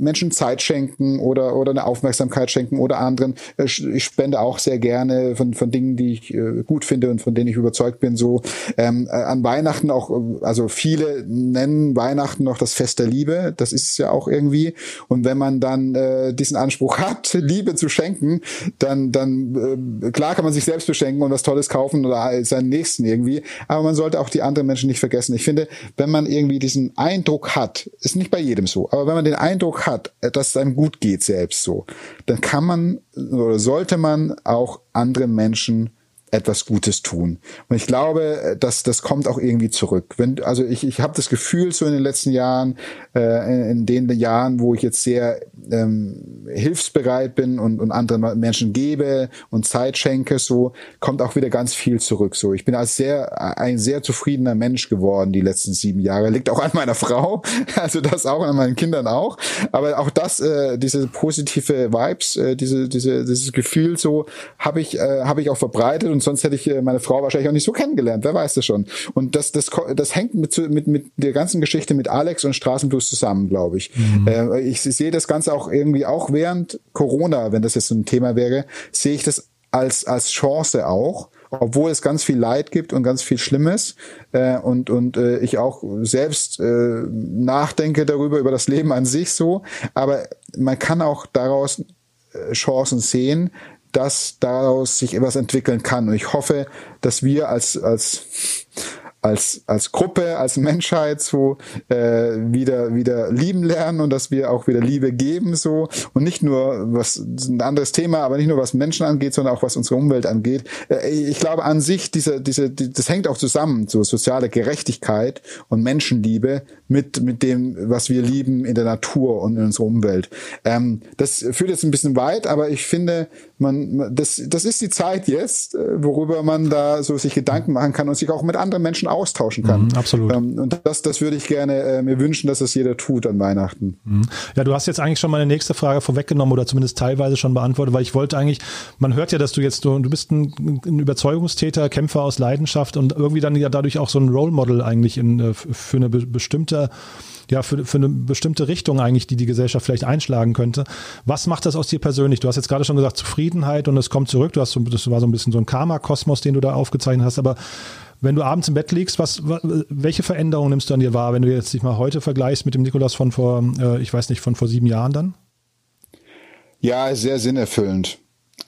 Menschen Zeit schenken oder, oder eine Aufmerksamkeit schenken oder anderen. Äh, ich spende auch sehr gerne von, von Dingen, die ich äh, gut finde und von denen ich überzeugt bin. So ähm, äh, an Weihnachten auch, also viele nennen Weihnachten noch das Fest der Liebe. Das ist es ja auch irgendwie. Und wenn man dann äh, diesen Anspruch hat, Liebe zu schenken, dann, dann äh, klar kann man sich selbst beschenken und was Tolles kaufen oder seinen Nächsten irgendwie. Aber man sollte auch die anderen Menschen nicht vergessen. Ich finde, wenn man irgendwie diesen Eindruck hat, ist nicht bei jedem so, aber wenn man den Eindruck hat, dass es einem gut geht selbst so, dann kann man oder sollte man auch anderen Menschen etwas Gutes tun. Und ich glaube, dass das kommt auch irgendwie zurück. Wenn, also ich, ich habe das Gefühl, so in den letzten Jahren, äh, in den Jahren, wo ich jetzt sehr ähm, hilfsbereit bin und, und anderen Menschen gebe und Zeit schenke, so kommt auch wieder ganz viel zurück. So, ich bin als sehr ein sehr zufriedener Mensch geworden die letzten sieben Jahre. Liegt auch an meiner Frau, also das auch an meinen Kindern auch. Aber auch das, äh, diese positive Vibes, äh, diese, diese, dieses Gefühl, so habe ich, äh, habe ich auch verbreitet und sonst hätte ich äh, meine Frau wahrscheinlich auch nicht so kennengelernt. Wer weiß das schon? Und das, das, das hängt mit, mit, mit der ganzen Geschichte mit Alex und Straßenblues zusammen, glaube ich. Mhm. Äh, ich. Ich sehe das Ganze auch irgendwie auch während Corona, wenn das jetzt so ein Thema wäre, sehe ich das als, als Chance auch obwohl es ganz viel Leid gibt und ganz viel Schlimmes äh, und und äh, ich auch selbst äh, nachdenke darüber über das Leben an sich so, aber man kann auch daraus äh, Chancen sehen, dass daraus sich etwas entwickeln kann. Und ich hoffe, dass wir als, als, als, als Gruppe, als Menschheit so äh, wieder, wieder lieben lernen und dass wir auch wieder Liebe geben so und nicht nur was ein anderes Thema, aber nicht nur was Menschen angeht, sondern auch was unsere Umwelt angeht. Äh, ich glaube an sich, diese, diese, die, das hängt auch zusammen, so soziale Gerechtigkeit und Menschenliebe mit, mit dem, was wir lieben in der Natur und in unserer Umwelt. Ähm, das führt jetzt ein bisschen weit, aber ich finde, man, das, das ist die Zeit jetzt, äh, worüber man da so sich Gedanken machen kann und sich auch mit anderen Menschen austauschen kann. Mhm, absolut. Ähm, und das, das würde ich gerne äh, mir wünschen, dass das jeder tut an Weihnachten. Mhm. Ja, du hast jetzt eigentlich schon meine nächste Frage vorweggenommen oder zumindest teilweise schon beantwortet, weil ich wollte eigentlich, man hört ja, dass du jetzt, du, du bist ein, ein Überzeugungstäter, Kämpfer aus Leidenschaft und irgendwie dann ja dadurch auch so ein Role Model eigentlich in, äh, für eine bestimmte ja, für, für eine bestimmte Richtung eigentlich, die die Gesellschaft vielleicht einschlagen könnte. Was macht das aus dir persönlich? Du hast jetzt gerade schon gesagt, Zufriedenheit und es kommt zurück. Du hast so, das war so ein bisschen so ein Karma-Kosmos, den du da aufgezeichnet hast, aber Wenn du abends im Bett liegst, was, welche Veränderungen nimmst du an dir wahr, wenn du jetzt dich mal heute vergleichst mit dem Nikolaus von vor, äh, ich weiß nicht, von vor sieben Jahren dann? Ja, sehr sinnerfüllend.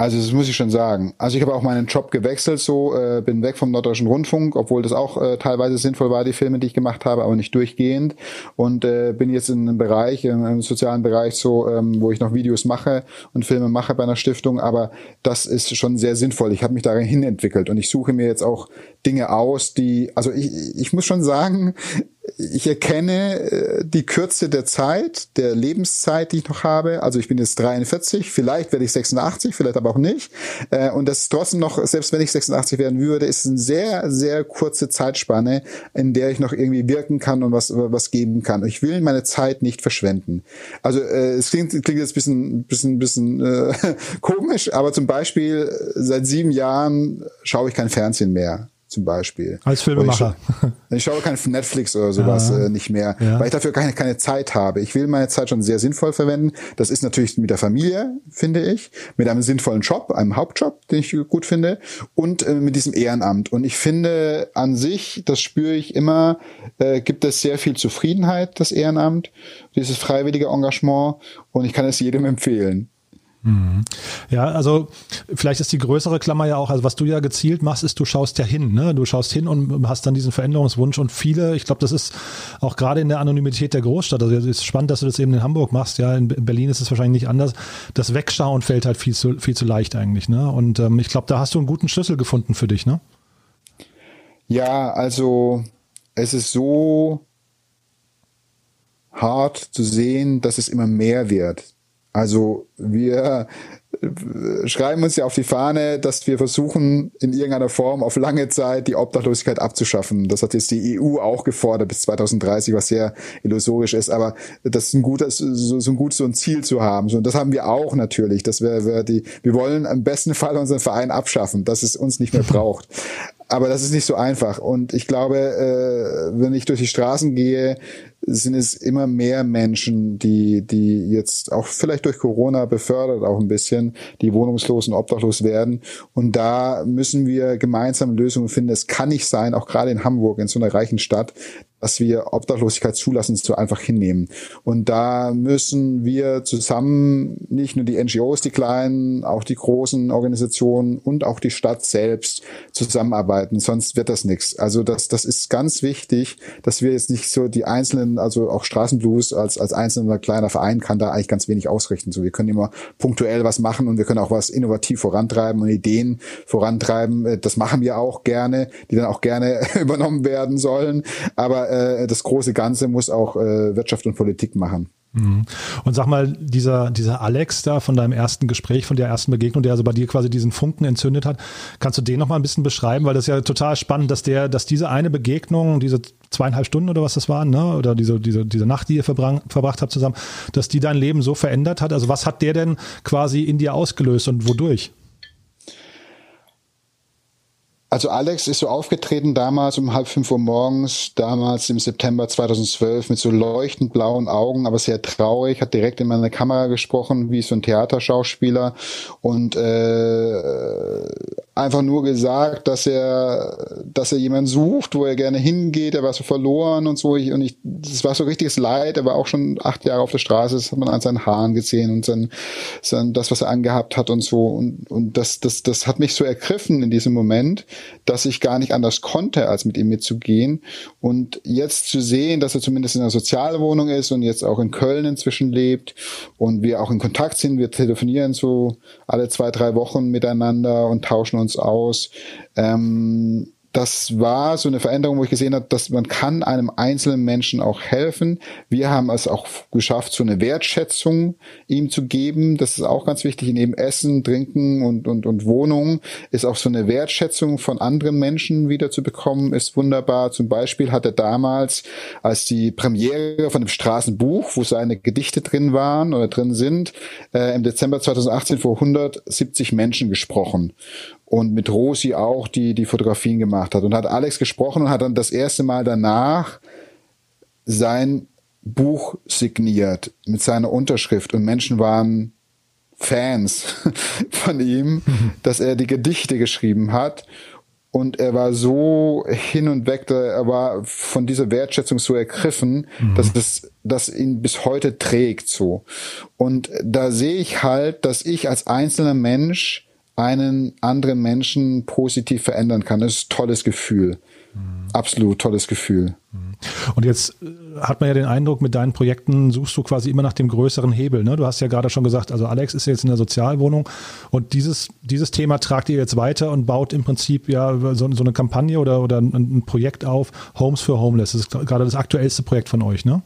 Also das muss ich schon sagen. Also ich habe auch meinen Job gewechselt, so äh, bin weg vom Norddeutschen Rundfunk, obwohl das auch äh, teilweise sinnvoll war, die Filme, die ich gemacht habe, aber nicht durchgehend. Und äh, bin jetzt in einem Bereich, in einem sozialen Bereich, so, ähm, wo ich noch Videos mache und Filme mache bei einer Stiftung. Aber das ist schon sehr sinnvoll. Ich habe mich dahin entwickelt und ich suche mir jetzt auch Dinge aus, die, also ich, ich muss schon sagen, ich erkenne äh, die Kürze der Zeit, der Lebenszeit, die ich noch habe. Also ich bin jetzt 43, vielleicht werde ich 86, vielleicht aber auch nicht. Äh, und das ist trotzdem noch, selbst wenn ich 86 werden würde, ist eine sehr, sehr kurze Zeitspanne, in der ich noch irgendwie wirken kann und was, was geben kann. Ich will meine Zeit nicht verschwenden. Also äh, es klingt, klingt jetzt ein bisschen, bisschen, bisschen äh, komisch, aber zum Beispiel seit sieben Jahren schaue ich kein Fernsehen mehr zum Beispiel. Als Filmemacher. Ich, ich, schaue kein Netflix oder sowas ja. äh, nicht mehr, ja. weil ich dafür keine, keine Zeit habe. Ich will meine Zeit schon sehr sinnvoll verwenden. Das ist natürlich mit der Familie, finde ich, mit einem sinnvollen Job, einem Hauptjob, den ich gut finde, und äh, mit diesem Ehrenamt. Und ich finde an sich, das spüre ich immer, äh, gibt es sehr viel Zufriedenheit, das Ehrenamt, dieses freiwillige Engagement. Und ich kann es jedem empfehlen. Mhm. Ja, also vielleicht ist die größere Klammer ja auch, also was du ja gezielt machst, ist, du schaust ja hin, ne? Du schaust hin und hast dann diesen Veränderungswunsch und viele, ich glaube, das ist auch gerade in der Anonymität der Großstadt, also es ist spannend, dass du das eben in Hamburg machst, ja, in Berlin ist es wahrscheinlich nicht anders. Das Wegschauen fällt halt viel zu, viel zu leicht eigentlich, ne? Und ähm, ich glaube, da hast du einen guten Schlüssel gefunden für dich, ne? Ja, also es ist so hart zu sehen, dass es immer mehr wird also wir äh, schreiben uns ja auf die Fahne, dass wir versuchen, in irgendeiner Form auf lange Zeit die Obdachlosigkeit abzuschaffen. Das hat jetzt die EU auch gefordert bis 2030, was sehr illusorisch ist. Aber das ist ein gutes, so, so ein gutes so ein Ziel zu haben. So, und das haben wir auch natürlich. Dass wir, wir, die, wir wollen im besten Fall unseren Verein abschaffen, dass es uns nicht mehr braucht. Aber das ist nicht so einfach. Und ich glaube, äh, wenn ich durch die Straßen gehe, sind es immer mehr Menschen, die, die jetzt auch vielleicht durch Corona befördert auch ein bisschen, die wohnungslos und obdachlos werden. Und da müssen wir gemeinsam Lösungen finden. Es kann nicht sein, auch gerade in Hamburg, in so einer reichen Stadt, dass wir Obdachlosigkeit zulassen, so einfach hinnehmen. Und da müssen wir zusammen nicht nur die NGOs, die kleinen, auch die großen Organisationen und auch die Stadt selbst zusammenarbeiten, sonst wird das nichts. Also das, das ist ganz wichtig, dass wir jetzt nicht so die einzelnen, also auch Straßenblues als, als einzelner kleiner Verein kann da eigentlich ganz wenig ausrichten. So, wir können immer punktuell was machen und wir können auch was innovativ vorantreiben und Ideen vorantreiben. Das machen wir auch gerne, die dann auch gerne übernommen werden sollen. Aber äh, das große Ganze muss auch äh, Wirtschaft und Politik machen. Mhm. Und sag mal, dieser, dieser Alex da von deinem ersten Gespräch, von der ersten Begegnung, der also bei dir quasi diesen Funken entzündet hat, kannst du den noch mal ein bisschen beschreiben? Weil das ist ja total spannend, dass der, dass diese eine Begegnung, diese zweieinhalb Stunden oder was das waren, ne? oder diese, diese, diese Nacht, die ihr verbracht habt zusammen, dass die dein Leben so verändert hat. Also was hat der denn quasi in dir ausgelöst und wodurch? Also Alex ist so aufgetreten damals um halb fünf Uhr morgens, damals im September 2012 mit so leuchtend blauen Augen, aber sehr traurig, hat direkt in meine Kamera gesprochen, wie so ein Theaterschauspieler. Und äh, einfach nur gesagt, dass er, dass er jemanden sucht, wo er gerne hingeht, er war so verloren und so. Und ich, das war so richtiges Leid, er war auch schon acht Jahre auf der Straße, das hat man an seinen Haaren gesehen und sein, sein das, was er angehabt hat und so. Und, und das, das, das hat mich so ergriffen in diesem Moment dass ich gar nicht anders konnte, als mit ihm mitzugehen. Und jetzt zu sehen, dass er zumindest in einer Sozialwohnung ist und jetzt auch in Köln inzwischen lebt und wir auch in Kontakt sind, wir telefonieren so alle zwei, drei Wochen miteinander und tauschen uns aus. Ähm, das war so eine Veränderung, wo ich gesehen habe, dass man kann einem einzelnen Menschen auch helfen. Wir haben es auch geschafft, so eine Wertschätzung ihm zu geben. Das ist auch ganz wichtig. In eben Essen, Trinken und, und, und Wohnung ist auch so eine Wertschätzung von anderen Menschen wieder zu bekommen, ist wunderbar. Zum Beispiel hat er damals, als die Premiere von dem Straßenbuch, wo seine Gedichte drin waren oder drin sind, äh, im Dezember 2018 vor 170 Menschen gesprochen und mit Rosi auch, die die Fotografien gemacht hat. Und hat Alex gesprochen und hat dann das erste Mal danach sein Buch signiert mit seiner Unterschrift und Menschen waren Fans von ihm, mhm. dass er die Gedichte geschrieben hat und er war so hin und weg, er war von dieser Wertschätzung so ergriffen, mhm. dass es, dass ihn bis heute trägt, so. Und da sehe ich halt, dass ich als einzelner Mensch einen anderen Menschen positiv verändern kann. Das ist ein tolles Gefühl. Mhm. Absolut tolles Gefühl. Mhm. Und jetzt äh, hat man ja den Eindruck, mit deinen Projekten suchst du quasi immer nach dem größeren Hebel. Ne? Du hast ja gerade schon gesagt, also Alex ist jetzt in der Sozialwohnung und dieses, dieses Thema tragt ihr jetzt weiter und baut im Prinzip ja so, so eine Kampagne oder, oder ein, ein Projekt auf, Homes for Homeless. Das ist gerade das aktuellste Projekt von euch, ne?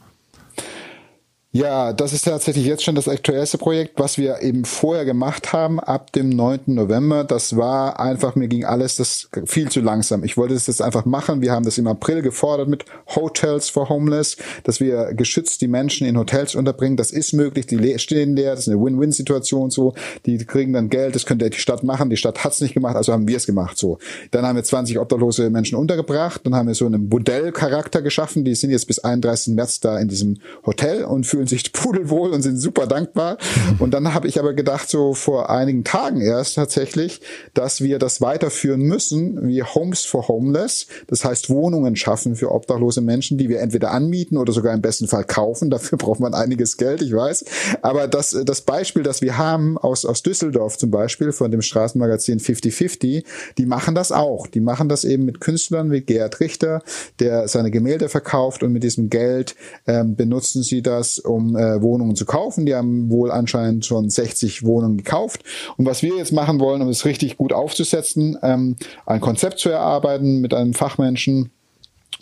Ja, das ist tatsächlich jetzt schon das aktuellste Projekt, was wir eben vorher gemacht haben, ab dem 9. November. Das war einfach, mir ging alles das viel zu langsam. Ich wollte das jetzt einfach machen. Wir haben das im April gefordert mit Hotels for Homeless, dass wir geschützt die Menschen in Hotels unterbringen. Das ist möglich, die stehen leer, das ist eine Win-Win-Situation so. Die kriegen dann Geld, das könnte die Stadt machen. Die Stadt hat's nicht gemacht, also haben wir es gemacht so. Dann haben wir 20 obdachlose Menschen untergebracht, dann haben wir so einen Modellcharakter geschaffen. Die sind jetzt bis 31. März da in diesem Hotel und fühlen fühlen sich pudelwohl und sind super dankbar. Und dann habe ich aber gedacht, so vor einigen Tagen erst tatsächlich, dass wir das weiterführen müssen, wie Homes for Homeless. Das heißt, Wohnungen schaffen für obdachlose Menschen, die wir entweder anmieten oder sogar im besten Fall kaufen. Dafür braucht man einiges Geld, ich weiß. Aber das, das Beispiel, das wir haben aus, aus Düsseldorf zum Beispiel, von dem Straßenmagazin 5050, die machen das auch. Die machen das eben mit Künstlern wie Gerhard Richter, der seine Gemälde verkauft und mit diesem Geld ähm, benutzen sie das, um äh, Wohnungen zu kaufen. Die haben wohl anscheinend schon 60 Wohnungen gekauft. Und was wir jetzt machen wollen, um es richtig gut aufzusetzen, ähm, ein Konzept zu erarbeiten mit einem Fachmenschen,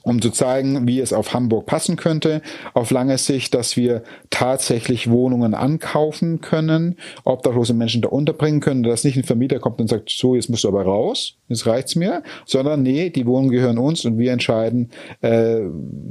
um zu zeigen, wie es auf Hamburg passen könnte, auf lange Sicht, dass wir tatsächlich Wohnungen ankaufen können, obdachlose Menschen da unterbringen können, dass nicht ein Vermieter kommt und sagt, so, jetzt musst du aber raus, jetzt reicht's mir, sondern nee, die Wohnungen gehören uns und wir entscheiden, äh,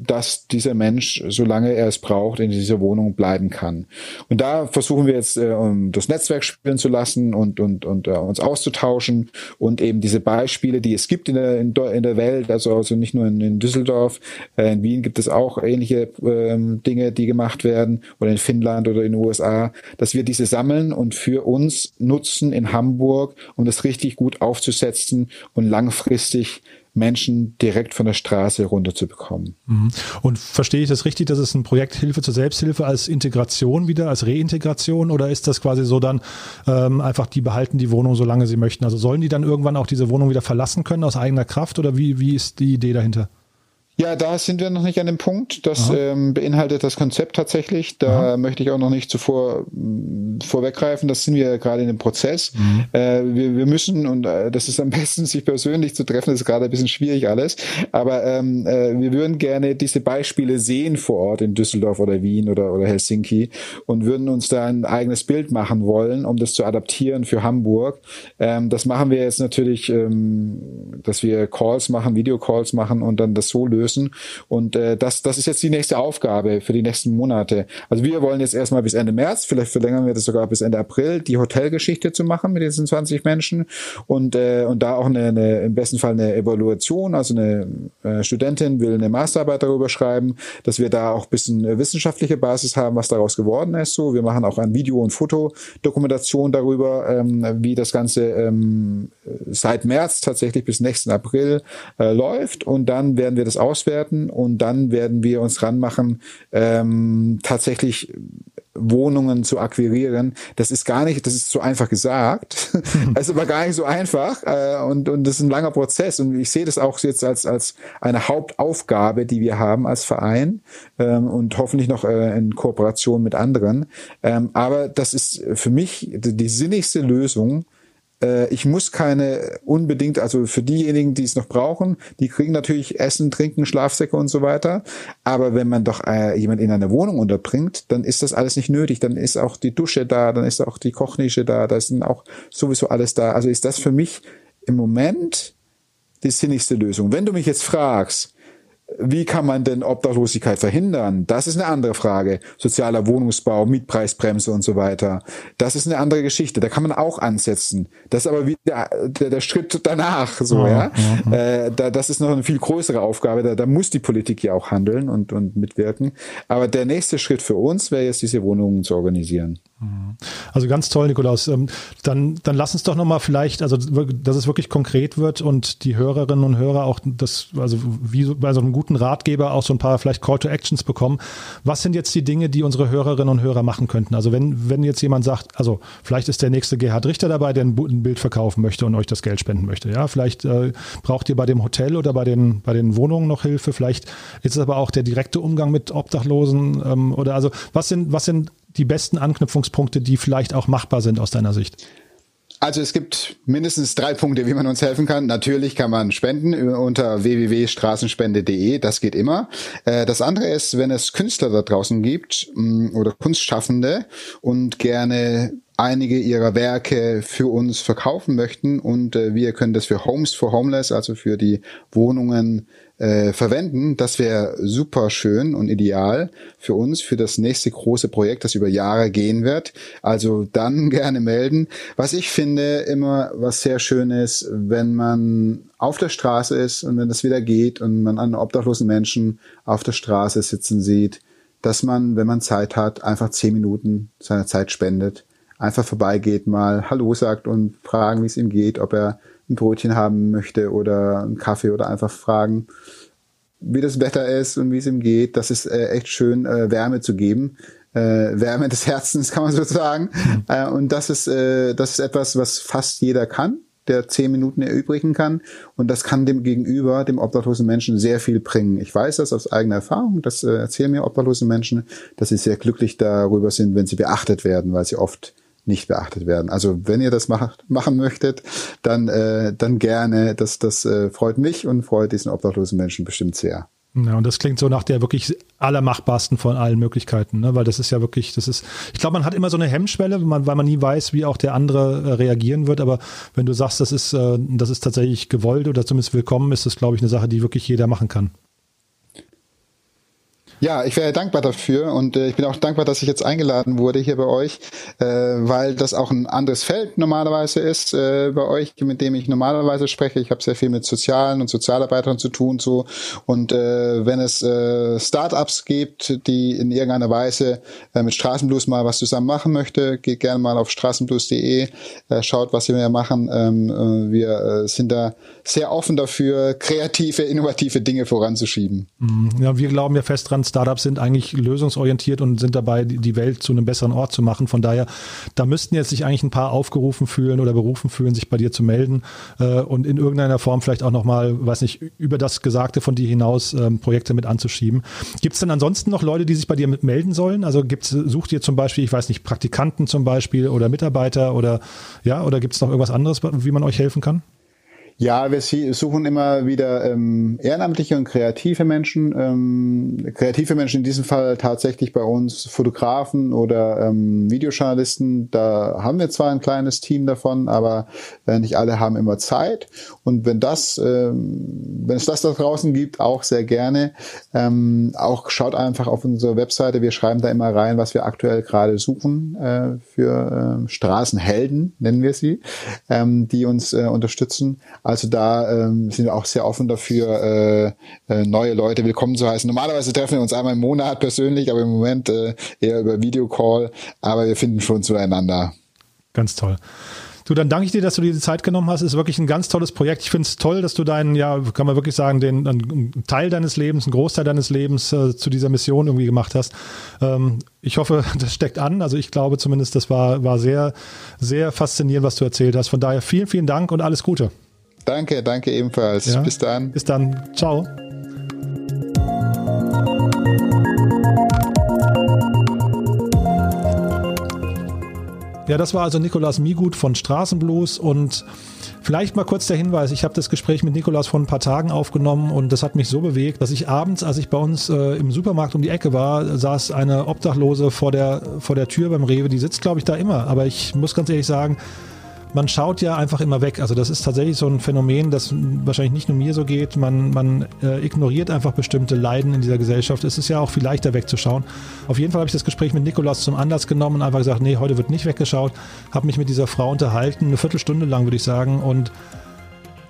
dass dieser Mensch, solange er es braucht, in dieser Wohnung bleiben kann. Und da versuchen wir jetzt, äh, das Netzwerk spielen zu lassen und, und, und uh, uns auszutauschen und eben diese Beispiele, die es gibt in der, in der Welt, also, also nicht nur in, in Düsseldorf, Düsseldorf. Äh, in Wien gibt es auch ähnliche ähm, Dinge, die gemacht werden oder in Finnland oder in den USA, dass wir diese sammeln und für uns nutzen in Hamburg, um das richtig gut aufzusetzen und langfristig Menschen direkt von der Straße runterzubekommen. Mhm. Und verstehe ich das richtig, dass es ein Projekt Hilfe zur Selbsthilfe als Integration wieder, als Reintegration oder ist das quasi so dann ähm, einfach, die behalten die Wohnung, solange sie möchten? Also sollen die dann irgendwann auch diese Wohnung wieder verlassen können aus eigener Kraft oder wie, wie ist die Idee dahinter? Ja, da sind wir noch nicht an dem Punkt. Das ähm, beinhaltet das Konzept tatsächlich. Da Aha. möchte ich auch noch nicht zuvor vorweggreifen. Das sind wir gerade in dem Prozess. Mhm. Äh, wir, wir müssen, und äh, das ist am besten, sich persönlich zu treffen, das ist gerade ein bisschen schwierig alles. Aber ähm, äh, wir würden gerne diese Beispiele sehen vor Ort in Düsseldorf oder Wien oder, oder Helsinki und würden uns da ein eigenes Bild machen wollen, um das zu adaptieren für Hamburg. Ähm, das machen wir jetzt natürlich, ähm, dass wir Calls machen, Videocalls machen und dann das so lösen lösen. Und äh, das, das ist jetzt die nächste Aufgabe für die nächsten Monate. Also wir wollen jetzt erstmal bis Ende März, vielleicht verlängern wir das sogar bis Ende April, die Hotelgeschichte zu machen mit diesen 20 Menschen und, äh, und da auch eine, eine im besten Fall eine Evaluation, also eine äh, Studentin will eine Masterarbeit darüber schreiben, dass wir da auch bisschen wissenschaftliche Basis haben, was daraus geworden ist. So, wir machen auch ein Video- und Fotodokumentation darüber, ähm, wie das Ganze ähm, seit März tatsächlich bis nächsten April äh, läuft und dann werden wir das aus auswerten und dann werden wir uns ranmachen, ähm, tatsächlich Wohnungen zu akquirieren. Das ist gar nicht, das ist so einfach gesagt. Es ist aber gar nicht so einfach äh, und, und das ist ein langer Prozess und ich sehe das auch jetzt als, als eine Hauptaufgabe, die wir haben als Verein ähm, und hoffentlich noch äh, in Kooperation mit anderen. Ähm, aber das ist für mich die, die sinnigste Lösung, ich muss keine unbedingt, also für diejenigen, die es noch brauchen, die kriegen natürlich Essen, Trinken, Schlafsäcke und so weiter. Aber wenn man doch äh, jemand in einer Wohnung unterbringt, dann ist das alles nicht nötig. Dann ist auch die Dusche da, dann ist auch die Kochnische da, da ist dann auch sowieso alles da. Also ist das für mich im Moment die sinnigste Lösung. Wenn du mich jetzt fragst, wie kann man denn Obdachlosigkeit verhindern? Das ist eine andere Frage. Sozialer Wohnungsbau, Mietpreisbremse und so weiter. Das ist eine andere Geschichte. Da kann man auch ansetzen. Das ist aber wieder der, der Schritt danach, so, ja. ja. Äh, da, das ist noch eine viel größere Aufgabe. Da, da muss die Politik ja auch handeln und, und mitwirken. Aber der nächste Schritt für uns wäre jetzt, diese Wohnungen zu organisieren. Also ganz toll, Nikolaus. Ähm, dann, dann lass uns doch nochmal vielleicht, also dass es wirklich konkret wird und die Hörerinnen und Hörer auch das, also wie bei so einem guten Ratgeber auch so ein paar vielleicht Call to Actions bekommen. Was sind jetzt die Dinge, die unsere Hörerinnen und Hörer machen könnten? Also wenn, wenn jetzt jemand sagt, also vielleicht ist der nächste Gerhard Richter dabei, der ein, Bild verkaufen möchte und euch das Geld spenden möchte. Ja, vielleicht äh, braucht ihr bei dem Hotel oder bei den, bei den Wohnungen noch Hilfe. Vielleicht ist es aber auch der direkte Umgang mit Obdachlosen ähm, oder also was sind, was sind die besten Anknüpfungspunkte, die vielleicht auch machbar sind aus deiner Sicht? Also es gibt mindestens drei Punkte, wie man uns helfen kann. Natürlich kann man spenden unter www.straßenspende.de, das geht immer. Äh, das andere ist, wenn es Künstler da draußen gibt mm, oder Kunstschaffende und gerne einige ihrer Werke für uns verkaufen möchten und äh, wir können das für Homes for Homeless, also für die Wohnungen äh, verwenden. Das wäre super schön und ideal für uns, für das nächste große Projekt, das über Jahre gehen wird. Also dann gerne melden. Was ich finde immer, was sehr schön ist, wenn man auf der Straße ist und wenn das wieder geht und man einen obdachlosen Menschen auf der Straße sitzen sieht, dass man, wenn man Zeit hat, einfach zehn Minuten seiner Zeit spendet einfach vorbeigeht, mal Hallo sagt und fragen, wie es ihm geht, ob er ein Brötchen haben möchte oder einen Kaffee oder einfach fragen, wie das Wetter ist und wie es ihm geht. Das ist äh, echt schön, äh, Wärme zu geben. Äh, Wärme des Herzens, kann man so sagen. Mhm. Äh, und das ist, äh, das ist etwas, was fast jeder kann, der zehn Minuten erübrigen kann. Und das kann dem Gegenüber, dem obdachlosen Menschen, sehr viel bringen. Ich weiß das aus eigener Erfahrung. Das äh, erzählen mir obdachlose Menschen, dass sie sehr glücklich darüber sind, wenn sie beachtet werden, weil sie oft nicht beachtet werden. Also wenn ihr das macht, machen möchtet, dann, äh, dann gerne. Das, das äh, freut mich und freut diesen obdachlosen Menschen bestimmt sehr. Ja, und das klingt so nach der wirklich allermachbarsten von allen Möglichkeiten, ne? weil das ist ja wirklich, das ist, ich glaube, man hat immer so eine Hemmschwelle, weil man, nie weiß, wie auch der andere äh, reagieren wird. Aber wenn du sagst, das ist, äh, das ist tatsächlich gewollt oder zumindest willkommen, ist das, glaube ich, eine Sache, die wirklich jeder machen kann. Ja, ich wäre dankbar dafür und äh, ich bin auch dankbar, dass ich jetzt eingeladen wurde hier bei euch, äh, weil das auch ein anderes Feld normalerweise ist äh, bei euch, mit dem ich normalerweise spreche. Ich habe sehr viel mit Sozialen und Sozialarbeitern zu tun so und äh, wenn es äh, Startups gibt, die in irgendeiner Weise äh, mit Straßenblues mal was zusammen machen möchte, geht gerne mal auf straßenblues.de, äh, schaut, was wir machen. Ähm, äh, wir äh, sind da sehr offen dafür, kreative, innovative Dinge voranzuschieben. Mhm. Ja, wir glauben ja fest dran, Startups sind eigentlich lösungsorientiert und sind dabei, die Welt zu einem besseren Ort zu machen. Von daher, da müssten jetzt sich eigentlich ein paar aufgerufen fühlen oder berufen fühlen, sich bei dir zu melden äh, und in irgendeiner Form vielleicht auch nochmal, weiß nicht, über das Gesagte von dir hinaus ähm, Projekte mit anzuschieben. Gibt es denn ansonsten noch Leute, die sich bei dir melden sollen? Also gibt's, sucht ihr zum Beispiel, ich weiß nicht, Praktikanten zum Beispiel oder Mitarbeiter oder ja, oder gibt es noch irgendwas anderes, wie man euch helfen kann? Ja, wir suchen immer wieder ähm, ehrenamtliche und kreative Menschen. Ähm, kreative Menschen in diesem Fall tatsächlich bei uns Fotografen oder ähm, Videojournalisten. Da haben wir zwar ein kleines Team davon, aber äh, nicht alle haben immer Zeit. Und wenn das, ähm, wenn es das da draußen gibt, auch sehr gerne. Ähm, auch schaut einfach auf unsere Webseite. Wir schreiben da immer rein, was wir aktuell gerade suchen äh, für äh, Straßenhelden, nennen wir sie, ähm, die uns äh, unterstützen. Da ähm, sind wir auch sehr offen dafür, äh, äh, neue Leute willkommen zu heißen. Normalerweise treffen wir uns einmal im Monat persönlich, aber im Moment äh, eher über Videocall. Aber wir finden schon zueinander. Ganz toll. Du, dann danke ich dir, dass du dir die Zeit genommen hast. Ist wirklich ein ganz tolles Projekt. Ich finde es toll, dass du deinen, ja, kann man wirklich sagen, den einen Teil deines Lebens, einen Großteil deines Lebens äh, zu dieser Mission irgendwie gemacht hast. Ähm, ich hoffe, das steckt an. Also ich glaube zumindest, das war, war sehr, sehr faszinierend, was du erzählt hast. Von daher vielen, vielen Dank und alles Gute. Danke, danke ebenfalls. Ja. Bis dann. Bis dann. Ciao. Ja, das war also Nikolaus Migut von Straßenblues und vielleicht mal kurz der Hinweis, ich habe das Gespräch mit Nikolaus vor ein paar Tagen aufgenommen und das hat mich so bewegt, dass ich abends, als ich bei uns äh, im Supermarkt um die Ecke war, saß eine Obdachlose vor der, vor der Tür beim Rewe, die sitzt glaube ich da immer, aber ich muss ganz ehrlich sagen, man schaut ja einfach immer weg. Also das ist tatsächlich so ein Phänomen, das wahrscheinlich nicht nur mir so geht. Man, man äh, ignoriert einfach bestimmte Leiden in dieser Gesellschaft. Es ist ja auch viel leichter wegzuschauen. Auf jeden Fall habe ich das Gespräch mit Nikolaus zum Anlass genommen und einfach gesagt, nee, heute wird nicht weggeschaut. Habe mich mit dieser Frau unterhalten, eine Viertelstunde lang würde ich sagen und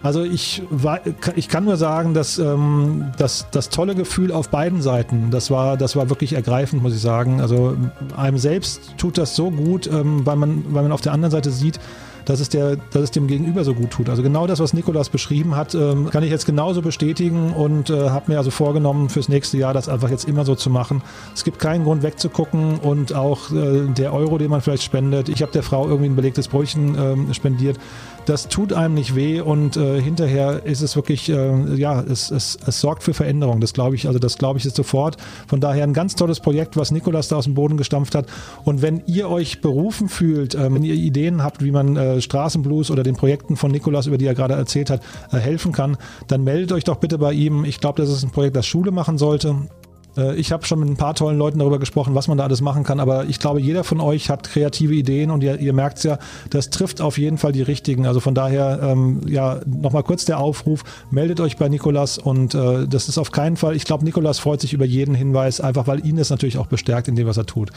Also ich, war, ich kann nur sagen, dass ähm, das, das tolle Gefühl auf beiden Seiten, das war, das war wirklich ergreifend, muss ich sagen. Also einem selbst tut das so gut, ähm, weil, man, weil man auf der anderen Seite sieht, dass es, der, dass es dem Gegenüber so gut tut. Also genau das, was Nikolas beschrieben hat, ähm, kann ich jetzt genauso bestätigen und äh, habe mir also vorgenommen, fürs nächste Jahr das einfach jetzt immer so zu machen. Es gibt keinen Grund wegzugucken und auch äh, der Euro, den man vielleicht spendet. Ich habe der Frau irgendwie ein belegtes Brötchen äh, spendiert das tut einem nicht weh und äh, hinterher ist es wirklich, äh, ja, es, es, es sorgt für Veränderung. Das glaube ich, also das glaube ich ist sofort. Von daher ein ganz tolles Projekt, was Nikolas da aus dem Boden gestampft hat. Und wenn ihr euch berufen fühlt, äh, wenn ihr Ideen habt, wie man äh, Straßenblues oder den Projekten von Nikolas, über die er gerade erzählt hat, äh, helfen kann, dann meldet euch doch bitte bei ihm. Ich glaube, das ist ein Projekt, das Schule machen sollte. Äh, ich habe schon mit ein paar tollen Leuten darüber gesprochen, was man da alles machen kann, aber ich glaube, jeder von euch hat kreative Ideen und ihr, ihr merkt es ja, das trifft auf jeden Fall die richtigen. Also von daher, ähm, ja, nochmal kurz der Aufruf, meldet euch bei Nikolas und äh, das ist auf keinen Fall, ich glaube, Nikolas freut sich über jeden Hinweis, einfach weil ihn das natürlich auch bestärkt in dem, was er tut.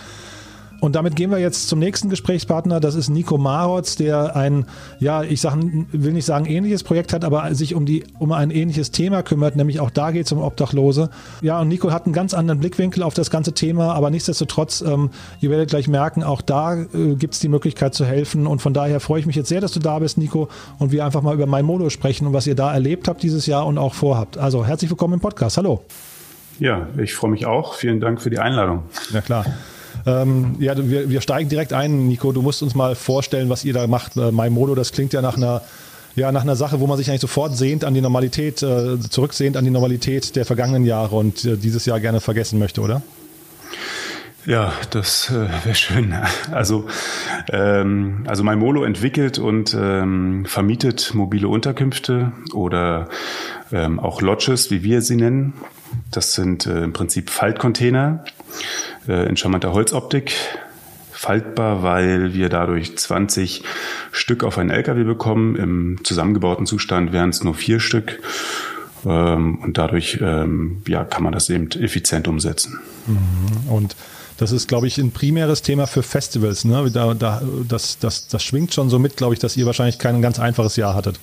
Und damit gehen wir jetzt zum nächsten Gesprächspartner. Das ist Nico Marotz, der ein, ja, ich sag, will nicht sagen ähnliches Projekt hat, aber sich um, die, um ein ähnliches Thema kümmert, nämlich auch da geht es um Obdachlose. Ja, und Nico hat einen ganz anderen Blickwinkel auf das ganze Thema, aber nichtsdestotrotz, ähm, ihr werdet gleich merken, auch da äh, gibt es die Möglichkeit zu helfen. Und von daher freue ich mich jetzt sehr, dass du da bist, Nico, und wir einfach mal über MyModo sprechen und was ihr da erlebt habt dieses Jahr und auch vorhabt. Also herzlich willkommen im Podcast. Hallo. Ja, ich freue mich auch. Vielen Dank für die Einladung. Ja, klar. Ähm, ja, wir, wir steigen direkt ein, Nico. Du musst uns mal vorstellen, was ihr da macht. Äh, MyModo, das klingt ja nach einer ja, nach einer Sache, wo man sich eigentlich sofort sehnt an die Normalität, äh, zurücksehnt an die Normalität der vergangenen Jahre und äh, dieses Jahr gerne vergessen möchte, oder? Ja, das äh, wäre schön. Also, ähm, also MyMolo entwickelt und ähm, vermietet mobile Unterkünfte oder ähm, auch Lodges, wie wir sie nennen. Das sind äh, im Prinzip Faltcontainer, äh, in charmanter Holzoptik. Faltbar, weil wir dadurch 20 Stück auf einen LKW bekommen. Im zusammengebauten Zustand wären es nur vier Stück. Ähm, und dadurch ähm, ja, kann man das eben effizient umsetzen. Mhm. Und das ist, glaube ich, ein primäres Thema für Festivals. Ne? Da, da, das, das, das schwingt schon so mit, glaube ich, dass ihr wahrscheinlich kein ganz einfaches Jahr hattet.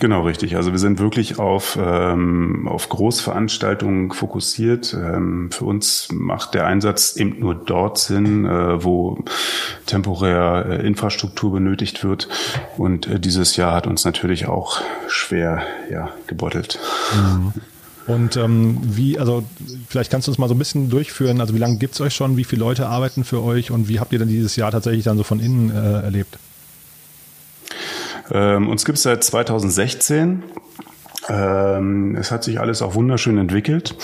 Genau, richtig. Also wir sind wirklich auf, ähm, auf Großveranstaltungen fokussiert. Ähm, für uns macht der Einsatz eben nur dort Sinn, äh, wo temporär äh, Infrastruktur benötigt wird. Und äh, dieses Jahr hat uns natürlich auch schwer ja, gebeutelt. Mhm. Und ähm, wie, also vielleicht kannst du uns mal so ein bisschen durchführen, also wie lange gibt es euch schon, wie viele Leute arbeiten für euch und wie habt ihr denn dieses Jahr tatsächlich dann so von innen äh, erlebt? Ähm, uns gibt es seit 2016. Ähm, es hat sich alles auch wunderschön entwickelt.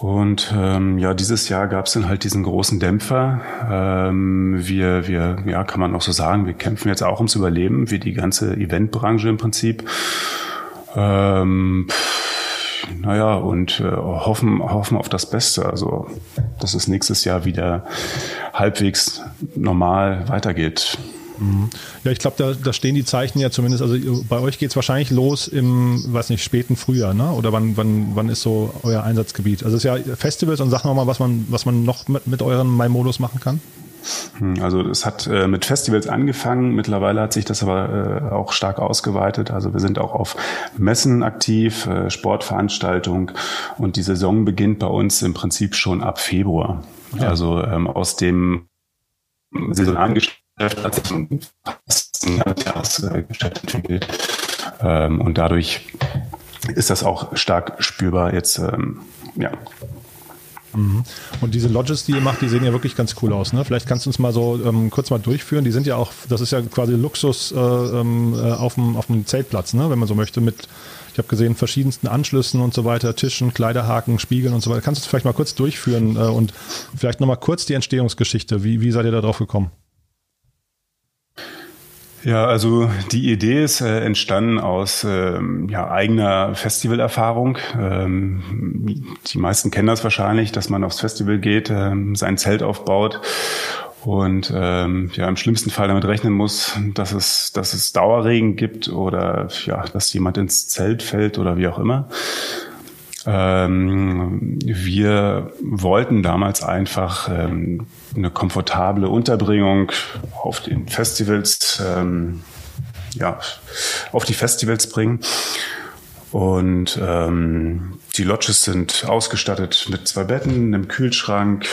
Und ähm, ja, dieses Jahr gab es dann halt diesen großen Dämpfer. Ähm, wir, wir, ja, kann man auch so sagen, wir kämpfen jetzt auch ums Überleben, wie die ganze Eventbranche im Prinzip. Ähm, naja, und äh, hoffen, hoffen auf das Beste. Also, dass es nächstes Jahr wieder halbwegs normal weitergeht. Mhm. Ja, ich glaube, da, da stehen die Zeichen ja zumindest, also bei euch geht es wahrscheinlich los im, weiß nicht, späten Frühjahr, ne? Oder wann, wann, wann ist so euer Einsatzgebiet? Also es ist ja Festivals und sag noch mal, was man, was man noch mit, mit euren My-Modus machen kann. Hm, also es hat äh, mit Festivals angefangen, mittlerweile hat sich das aber äh, auch stark ausgeweitet. Also wir sind auch auf Messen aktiv, äh, Sportveranstaltungen und die Saison beginnt bei uns im Prinzip schon ab Februar. Ja. Also ähm, aus dem saisonalen Geschäft hat sich ein Jahresgeschäft entwickelt. Ähm, und dadurch ist das auch stark spürbar jetzt, ähm, ja. Mhm. Und diese Lodges, die ihr macht, die sehen ja wirklich ganz cool aus. Ne? Vielleicht kannst du uns mal so ähm, kurz mal durchführen. Die sind ja auch, das ist ja quasi Luxus äh, ähm, äh, auf, dem, Zeltplatz, ne? wenn man so möchte, mit, ich habe gesehen, verschiedensten Anschlüssen und so weiter, Tischen, Kleiderhaken, Spiegeln und so weiter. Kannst du es vielleicht mal kurz durchführen äh, und vielleicht nochmal kurz die Entstehungsgeschichte. Wie, wie seid ihr da drauf gekommen? Ja, also die Idee ist äh, entstanden aus ähm, ja, eigener Festivalerfahrung. Ähm, die meisten kennen das wahrscheinlich, dass man aufs Festival geht, ähm, sein Zelt aufbaut und ähm, ja im schlimmsten Fall damit rechnen muss, dass es dass es Dauerregen gibt oder ja, dass jemand ins Zelt fällt oder wie auch immer. Ähm, wir wollten damals einfach ähm, eine komfortable Unterbringung auf den Festivals ähm, ja, auf die Festivals bringen. Und ähm, die Lodges sind ausgestattet mit zwei Betten, einem Kühlschrank,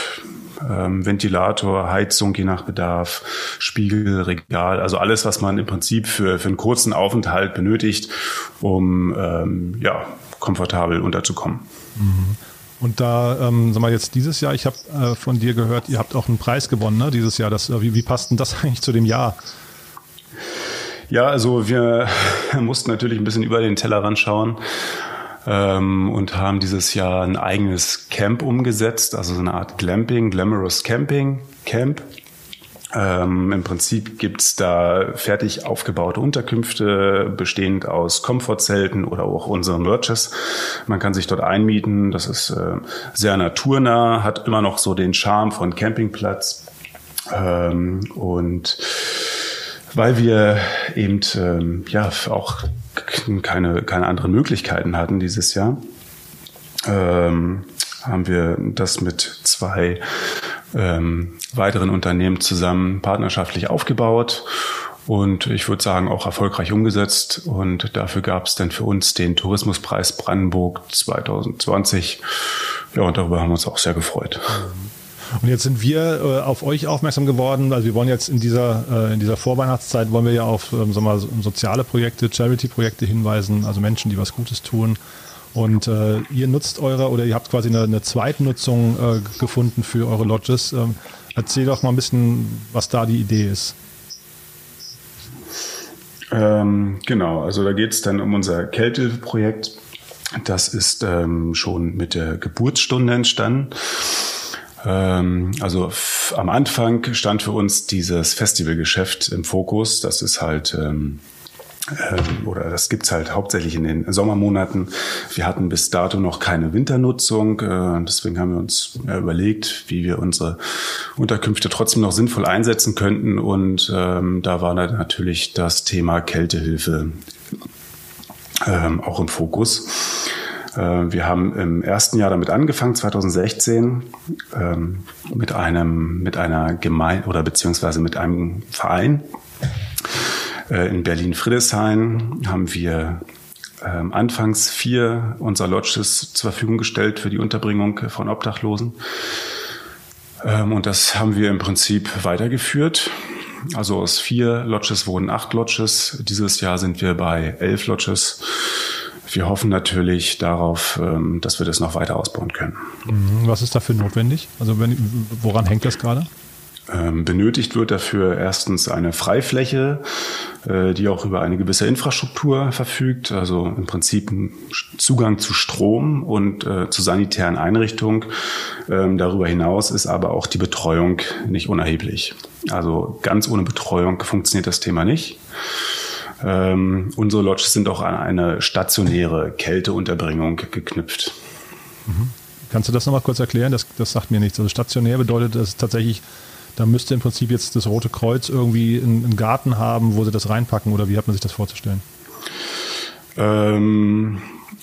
ähm, Ventilator, Heizung je nach Bedarf, Spiegel, Regal, also alles, was man im Prinzip für, für einen kurzen Aufenthalt benötigt, um ähm, ja, komfortabel unterzukommen. Mhm. Und da, ähm, sag mal, jetzt dieses Jahr, ich habe äh, von dir gehört, ihr habt auch einen Preis gewonnen, ne, dieses Jahr. Das, äh, wie, wie passt denn das eigentlich zu dem Jahr? Ja, also wir mussten natürlich ein bisschen über den Tellerrand schauen ähm, und haben dieses Jahr ein eigenes Camp umgesetzt, also so eine Art Glamping, Glamorous Camping Camp. Ähm, Im Prinzip gibt's da fertig aufgebaute Unterkünfte, bestehend aus Komfortzelten oder auch unseren Lodges. Man kann sich dort einmieten. Das ist äh, sehr naturnah, hat immer noch so den Charme von Campingplatz. Ähm, und weil wir eben ähm, ja auch keine, keine anderen Möglichkeiten hatten dieses Jahr, ähm, haben wir das mit zwei ähm, weiteren Unternehmen zusammen partnerschaftlich aufgebaut und ich würde sagen auch erfolgreich umgesetzt. Und dafür gab es dann für uns den Tourismuspreis Brandenburg 2020. Ja, und darüber haben wir uns auch sehr gefreut. Und jetzt sind wir äh, auf euch aufmerksam geworden. Also wir wollen jetzt in dieser, äh, in dieser Vorweihnachtszeit wollen wir ja auf ähm, wir mal, soziale Projekte, Charity-Projekte hinweisen, also Menschen, die was Gutes tun. Und äh, ihr nutzt eure oder ihr habt quasi eine, eine Zweitnutzung äh, gefunden für eure Lodges. Ähm, erzähl doch mal ein bisschen, was da die Idee ist. Ähm, genau, also da geht es dann um unser Kältehilfeprojekt. Das ist ähm, schon mit der Geburtsstunde entstanden. Ähm, also am Anfang stand für uns dieses Festivalgeschäft im Fokus. Das ist halt ähm, oder das gibt's halt hauptsächlich in den Sommermonaten. Wir hatten bis dato noch keine Winternutzung, äh, deswegen haben wir uns überlegt, wie wir unsere Unterkünfte trotzdem noch sinnvoll einsetzen könnten. Und ähm, da war natürlich das Thema Kältehilfe ähm, auch im Fokus. Äh, wir haben im ersten Jahr damit angefangen, 2016, ähm, mit einem, mit einer Gemeinde oder beziehungsweise mit einem Verein. Äh, in Berlin-Friedrichshain haben wir ähm, anfangs vier unserer Lodges zur Verfügung gestellt für die Unterbringung von Obdachlosen. Ähm, und das haben wir im Prinzip weitergeführt. Also aus vier Lodges wurden acht Lodges. Dieses Jahr sind wir bei elf Lodges wir hoffen natürlich darauf, ähm, dass wir das noch weiter ausbauen können. Mhm. Was ist dafür notwendig? Also wenn, woran hängt das gerade? Ähm, benötigt wird dafür erstens eine Freifläche, äh, die auch über eine gewisse Infrastruktur verfügt, also im Prinzip Zugang zu Strom und äh, zu sanitären Einrichtungen. Ähm, darüber hinaus ist aber auch die Betreuung nicht unerheblich. Also ganz ohne Betreuung funktioniert das Thema nicht. Ähm, unsere Lodges sind auch an eine stationäre Kälteunterbringung geknüpft. Mhm. Kannst du das nochmal kurz erklären? Das, das sagt mir nichts. Also stationär bedeutet das tatsächlich, da müsste im Prinzip jetzt das Rote Kreuz irgendwie einen, Garten haben, wo sie das reinpacken oder wie hat man sich das vorzustellen? Ähm,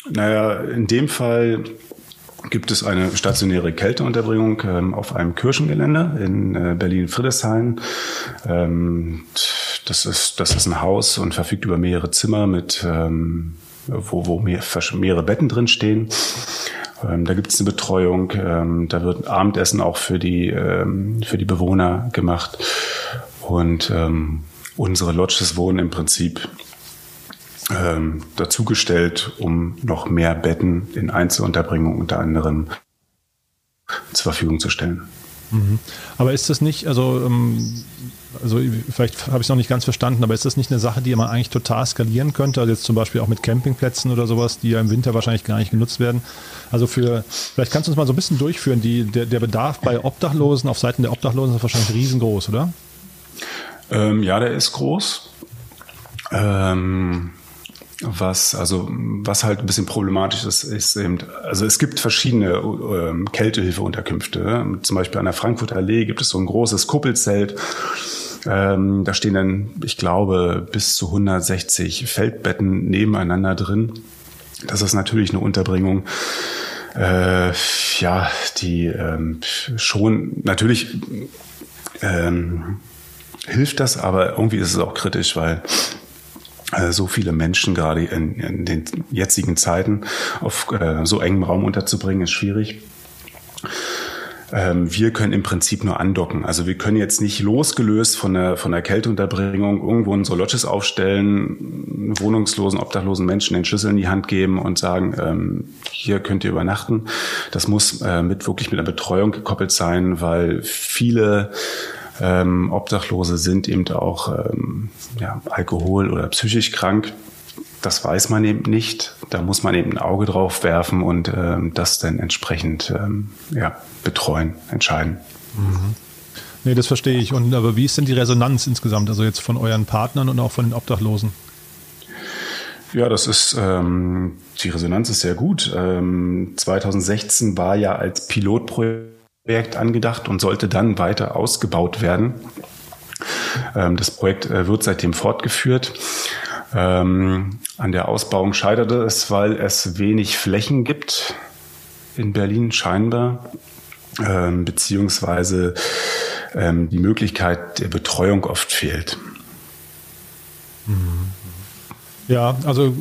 naja, in dem Fall gibt es eine stationäre Kälteunterbringung ähm, auf einem Kirchengelände in äh, Berlin-Friedrichshain. Ähm, das, ist, das ist ein Haus und verfügt über mehrere Zimmer mit, ähm, wo, wo mehr, mehrere Betten drin stehen. Ähm, da gibt es eine Betreuung. Ähm, da wird Abendessen auch für die, ähm, für die Bewohner gemacht. Und ähm, unsere Lodges wurden im Prinzip ähm, dazugestellt, um noch mehr Betten in Einzelunterbringung unter anderem zur Verfügung zu stellen. Mhm. Aber ist das nicht, also, ähm, also vielleicht habe ich es noch nicht ganz verstanden, aber ist das nicht eine Sache, die man eigentlich total skalieren könnte? Also jetzt zum Beispiel auch mit Campingplätzen oder sowas, die ja im Winter wahrscheinlich gar nicht genutzt werden. Also für, vielleicht kannst du uns mal so ein bisschen durchführen, die, der, der Bedarf bei Obdachlosen, auf Seiten der Obdachlosen ist wahrscheinlich riesengroß, oder? Ähm, ja, der ist groß. Ähm, was, also, was halt ein bisschen problematisch ist, ist eben, also es gibt verschiedene ähm, Kältehilfeunterkünfte. Zum Beispiel an der Frankfurter Allee gibt es so ein großes Kuppelzelt. Ähm, da stehen dann, ich glaube, bis zu 160 Feldbetten nebeneinander drin. Das ist natürlich eine Unterbringung, äh, ja, die ähm, schon natürlich ähm, hilft das, aber irgendwie ist es auch kritisch, weil so viele Menschen gerade in, in, den jetzigen Zeiten auf äh, so engem Raum unterzubringen, ist schwierig. Ähm, wir können im Prinzip nur andocken. Also wir können jetzt nicht losgelöst von der, von der Kälteunterbringung irgendwo unsere Lodges aufstellen, wohnungslosen, obdachlosen Menschen den Schlüssel in die Hand geben und sagen, ähm, hier könnt ihr übernachten. Das muss äh, mit wirklich mit einer Betreuung gekoppelt sein, weil viele ähm, Obdachlose sind eben auch ähm, ja, alkohol- oder psychisch krank. Das weiß man eben nicht. Da muss man eben ein Auge drauf werfen und ähm, das dann entsprechend ähm, ja, betreuen, entscheiden. Mhm. Nee, das verstehe ich. Und aber wie ist denn die Resonanz insgesamt, also jetzt von euren Partnern und auch von den Obdachlosen? Ja, das ist ähm, die Resonanz ist sehr gut. Ähm, 2016 war ja als Pilotprojekt angedacht und sollte dann weiter ausgebaut werden. Ähm, das Projekt äh, wird seitdem fortgeführt. Ähm, an der Ausbauung scheiterte es, weil es wenig Flächen gibt in Berlin scheinbar, ähm, beziehungsweise die Möglichkeit der Betreuung oft fehlt. Ja, also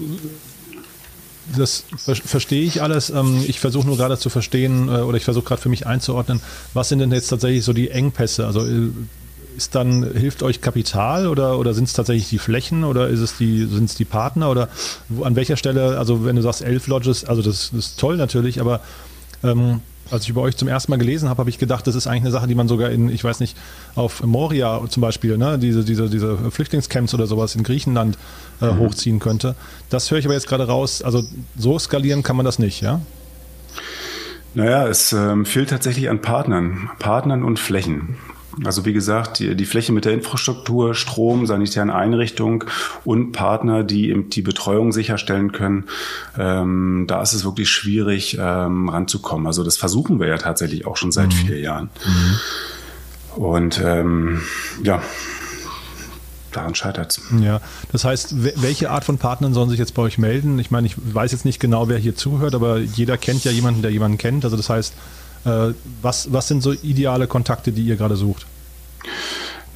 das verstehe ich alles. Ähm, ich versuche nur gerade zu verstehen äh, oder ich versuche gerade für mich einzuordnen, was sind denn jetzt tatsächlich so die Engpässe? Also äh, ist dann, hilft euch Kapital oder, oder sind es tatsächlich die Flächen oder ist es die, sind es die Partner oder an welcher Stelle, also wenn du sagst elf Lodges, also das, das ist toll natürlich, aber ähm, als ich über euch zum ersten Mal gelesen habe, habe ich gedacht, das ist eigentlich eine Sache, die man sogar in, ich weiß nicht, auf Moria zum Beispiel, ne, diese, diese, diese Flüchtlingscamps oder sowas in Griechenland äh, mhm. hochziehen könnte. Das höre ich aber jetzt gerade raus. Also so skalieren kann man das nicht, ja? Naja, es ähm, fehlt tatsächlich an Partnern, Partnern und Flächen. Also wie gesagt, die, die Fläche mit der Infrastruktur, Strom, sanitären Einrichtungen und Partner, die eben die Betreuung sicherstellen können, ähm, da ist es wirklich schwierig ähm, ranzukommen. Also das versuchen wir ja tatsächlich auch schon seit mhm. vier Jahren. Mhm. Und ähm, ja, daran scheitert es. Ja, das heißt, welche Art von Partnern sollen sich jetzt bei euch melden? Ich meine, ich weiß jetzt nicht genau, wer hier zuhört, aber jeder kennt ja jemanden, der jemanden kennt. Also das heißt, was, was sind so ideale Kontakte, die ihr gerade sucht?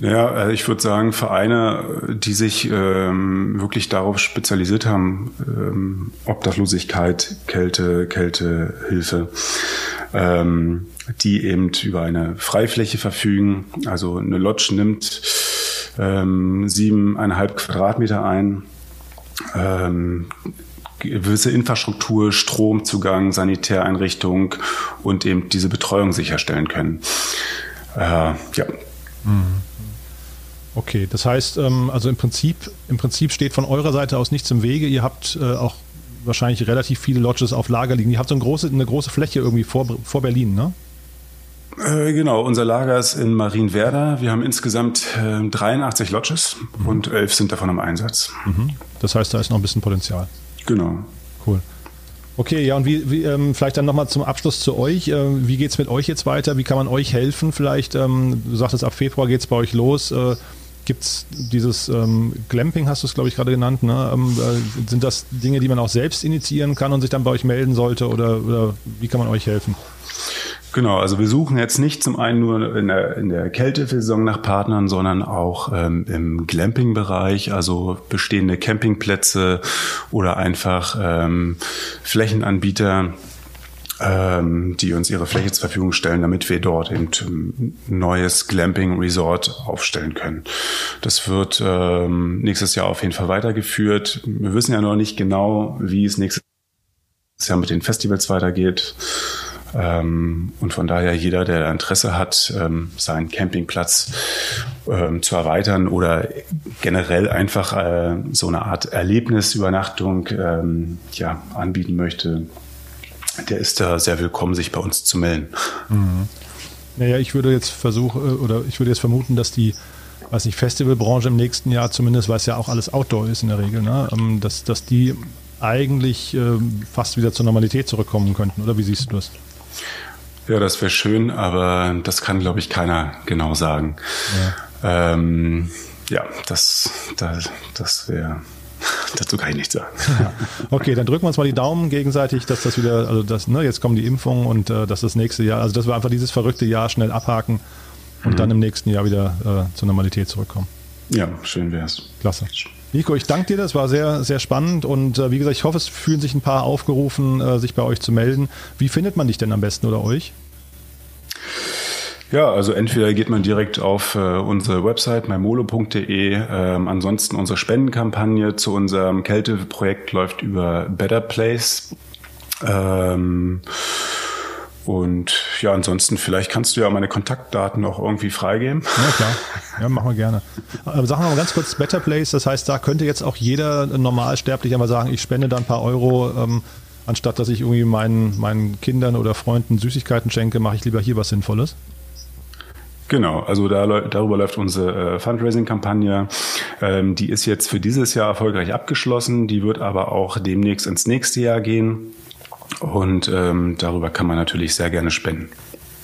Ja, äh, ich würde sagen, Vereine, die sich ähm, wirklich darauf spezialisiert haben, ähm, Obdachlosigkeit, Kälte, Kältehilfe, ähm, die eben über eine Freifläche verfügen. Also eine Lodge nimmt ähm, siebeneinhalb Quadratmeter ein. Ähm, gewisse Infrastruktur, Stromzugang, Sanitäreinrichtung und eben diese Betreuung sicherstellen können. Äh, ja. Mhm. Okay, das heißt, ähm, also im Prinzip, im Prinzip steht von eurer Seite aus nichts im Wege. Ihr habt äh, auch wahrscheinlich relativ viele Lodges auf Lager liegen. Ihr habt so eine große, eine große Fläche irgendwie vor, vor Berlin, ne? Äh, genau, unser Lager ist in Marienwerder. Wir haben insgesamt 83 Lodges mhm. und elf sind davon im Einsatz. Mhm. Das heißt, da ist noch ein bisschen Potenzial. Genau. Cool. Okay, ja, und wie, wie ähm, vielleicht dann nochmal zum Abschluss zu euch. Äh, wie geht es mit euch jetzt weiter? Wie kann man euch helfen? Vielleicht, ähm, du sagtest, ab Februar geht es bei euch los. Äh, Gibt es dieses ähm, Glamping, hast du es, glaube ich, gerade genannt? Ne? Ähm, äh, sind das Dinge, die man auch selbst initiieren kann und sich dann bei euch melden sollte? Oder, oder wie kann man euch helfen? Genau, also wir suchen jetzt nicht zum einen nur in der, in der Kältesaison nach Partnern, sondern auch ähm, im Glamping-Bereich, also bestehende Campingplätze oder einfach ähm, Flächenanbieter, ähm, die uns ihre Fläche zur Verfügung stellen, damit wir dort eben ein neues Glamping-Resort aufstellen können. Das wird ähm, nächstes Jahr auf jeden Fall weitergeführt. Wir wissen ja noch nicht genau, wie es nächstes Jahr mit den Festivals weitergeht. Ähm, und von daher jeder, der Interesse hat, ähm, seinen Campingplatz ähm, zu erweitern oder generell einfach äh, so eine Art Erlebnisübernachtung ähm, ja, anbieten möchte, der ist da sehr willkommen, sich bei uns zu melden. Mhm. Naja, ich würde jetzt versuchen, äh, oder ich würde jetzt vermuten, dass die weiß nicht, Festivalbranche im nächsten Jahr zumindest, weil es ja auch alles Outdoor ist in der Regel, ne? Ähm, dass, dass die eigentlich äh, fast wieder zur Normalität zurückkommen könnten, oder wie siehst du das? Ja, das wäre schön, aber das kann, glaube ich, keiner genau sagen. Ja, ähm, ja das, das, das wäre. Dazu kann ich nichts sagen. Okay, dann drücken wir uns mal die Daumen gegenseitig, dass das wieder, also das, ne, jetzt kommen die Impfungen und äh, dass das nächste Jahr, also dass wir einfach dieses verrückte Jahr schnell abhaken und mhm. dann im nächsten Jahr wieder äh, zur Normalität zurückkommen. Ja, schön wär's. Klasse. Nico, ich danke dir, das war sehr, sehr spannend und äh, wie gesagt, ich hoffe, es fühlen sich ein paar aufgerufen, äh, sich bei euch zu melden. Wie findet man dich denn am besten oder euch? Ja, also entweder geht man direkt auf äh, unsere Website mymolo.de. Ähm, ansonsten unsere Spendenkampagne zu unserem Kälteprojekt läuft über Better Place. Ähm, und ja, ansonsten, vielleicht kannst du ja meine Kontaktdaten auch irgendwie freigeben. Ja, klar. Ja, machen wir gerne. Aber sagen wir mal ganz kurz Better Place, das heißt, da könnte jetzt auch jeder normalsterblich einmal sagen, ich spende da ein paar Euro, ähm, anstatt dass ich irgendwie meinen, meinen Kindern oder Freunden Süßigkeiten schenke, mache ich lieber hier was Sinnvolles. Genau, also da, darüber läuft unsere äh, Fundraising-Kampagne. Ähm, die ist jetzt für dieses Jahr erfolgreich abgeschlossen. Die wird aber auch demnächst ins nächste Jahr gehen. Und ähm, darüber kann man natürlich sehr gerne spenden.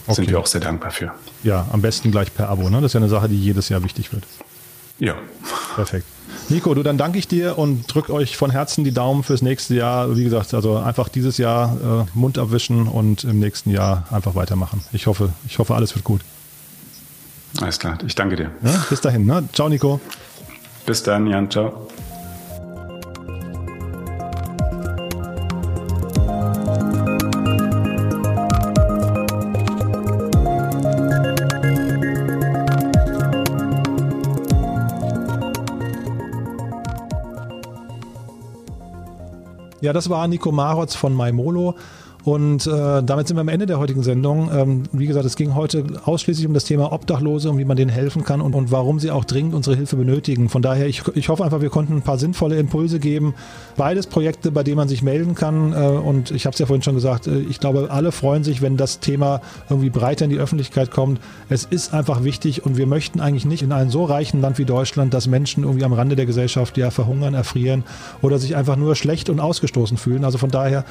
Okay. Sind wir auch sehr dankbar für. Ja, am besten gleich per Abo. Ne? Das ist ja eine Sache, die jedes Jahr wichtig wird. Ja. Perfekt. Nico, du, dann danke ich dir und drück euch von Herzen die Daumen fürs nächste Jahr. Wie gesagt, also einfach dieses Jahr äh, Mund abwischen und im nächsten Jahr einfach weitermachen. Ich hoffe, ich hoffe, alles wird gut. Alles klar, ich danke dir. Ja, bis dahin, ne? Ciao, Nico. Bis dann, Jan, ciao. Das war Nico Marotz von MyMolo. Und äh, damit sind wir am Ende der heutigen Sendung. Ähm, wie gesagt, es ging heute ausschließlich um das Thema Obdachlose und wie man denen helfen kann und, und warum sie auch dringend unsere Hilfe benötigen. Von daher, ich, ich hoffe einfach, wir konnten ein paar sinnvolle Impulse geben. Beides Projekte, bei denen man sich melden kann. Äh, und ich habe es ja vorhin schon gesagt, äh, ich glaube, alle freuen sich, wenn das Thema irgendwie breiter in die Öffentlichkeit kommt. Es ist einfach wichtig und wir möchten eigentlich nicht in einem so reichen Land wie Deutschland, dass Menschen irgendwie am Rande der Gesellschaft ja verhungern, erfrieren oder sich einfach nur schlecht und ausgestoßen fühlen. Also von daher,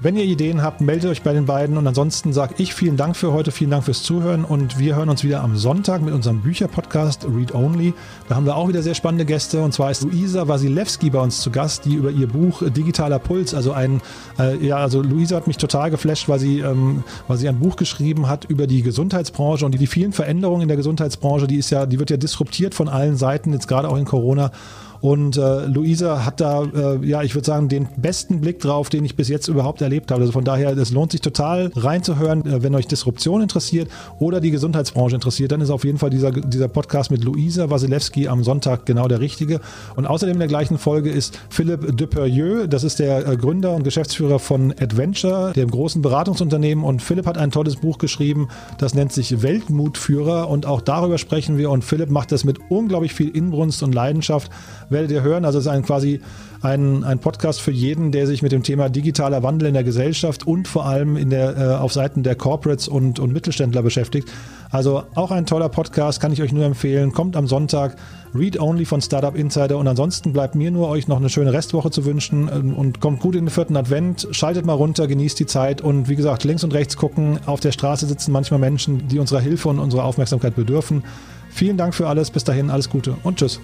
wenn ihr Ideen habt, meldet euch bei den beiden. Und ansonsten sage ich vielen Dank für heute, vielen Dank fürs Zuhören. Und wir hören uns wieder am Sonntag mit unserem Bücherpodcast Read Only. Da haben wir auch wieder sehr spannende Gäste. Und zwar ist Luisa Wasilewski bei uns zu Gast, die über ihr Buch Digitaler Puls, also ein, äh, ja, also Luisa hat mich total geflasht, weil sie, ähm, weil sie ein Buch geschrieben hat über die Gesundheitsbranche und die, die vielen Veränderungen in der Gesundheitsbranche, die ist ja, die wird ja disruptiert von allen Seiten, jetzt gerade auch in Corona. Und äh, Luisa hat da, äh, ja, ich würde sagen, den besten Blick drauf, den ich bis jetzt überhaupt erlebt habe. Also von daher, es lohnt sich total reinzuhören, äh, wenn euch Disruption interessiert oder die Gesundheitsbranche interessiert, dann ist auf jeden Fall dieser, dieser Podcast mit Luisa Wasilewski am Sonntag genau der richtige. Und außerdem in der gleichen Folge ist Philipp Deperieux, das ist der äh, Gründer und Geschäftsführer von Adventure, dem großen Beratungsunternehmen. Und Philipp hat ein tolles Buch geschrieben, das nennt sich Weltmutführer. Und auch darüber sprechen wir. Und Philipp macht das mit unglaublich viel Inbrunst und Leidenschaft werdet ihr hören. Also es ist ein quasi ein, ein Podcast für jeden, der sich mit dem Thema digitaler Wandel in der Gesellschaft und vor allem in der, äh, auf Seiten der Corporates und, und Mittelständler beschäftigt. Also auch ein toller Podcast, kann ich euch nur empfehlen. Kommt am Sonntag, Read Only von Startup Insider. Und ansonsten bleibt mir nur, euch noch eine schöne Restwoche zu wünschen ähm, und kommt gut in den vierten Advent. Schaltet mal runter, genießt die Zeit und wie gesagt, links und rechts gucken. Auf der Straße sitzen manchmal Menschen, die unserer Hilfe und unserer Aufmerksamkeit bedürfen. Vielen Dank für alles. Bis dahin, alles Gute und tschüss.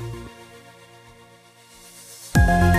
Thank you.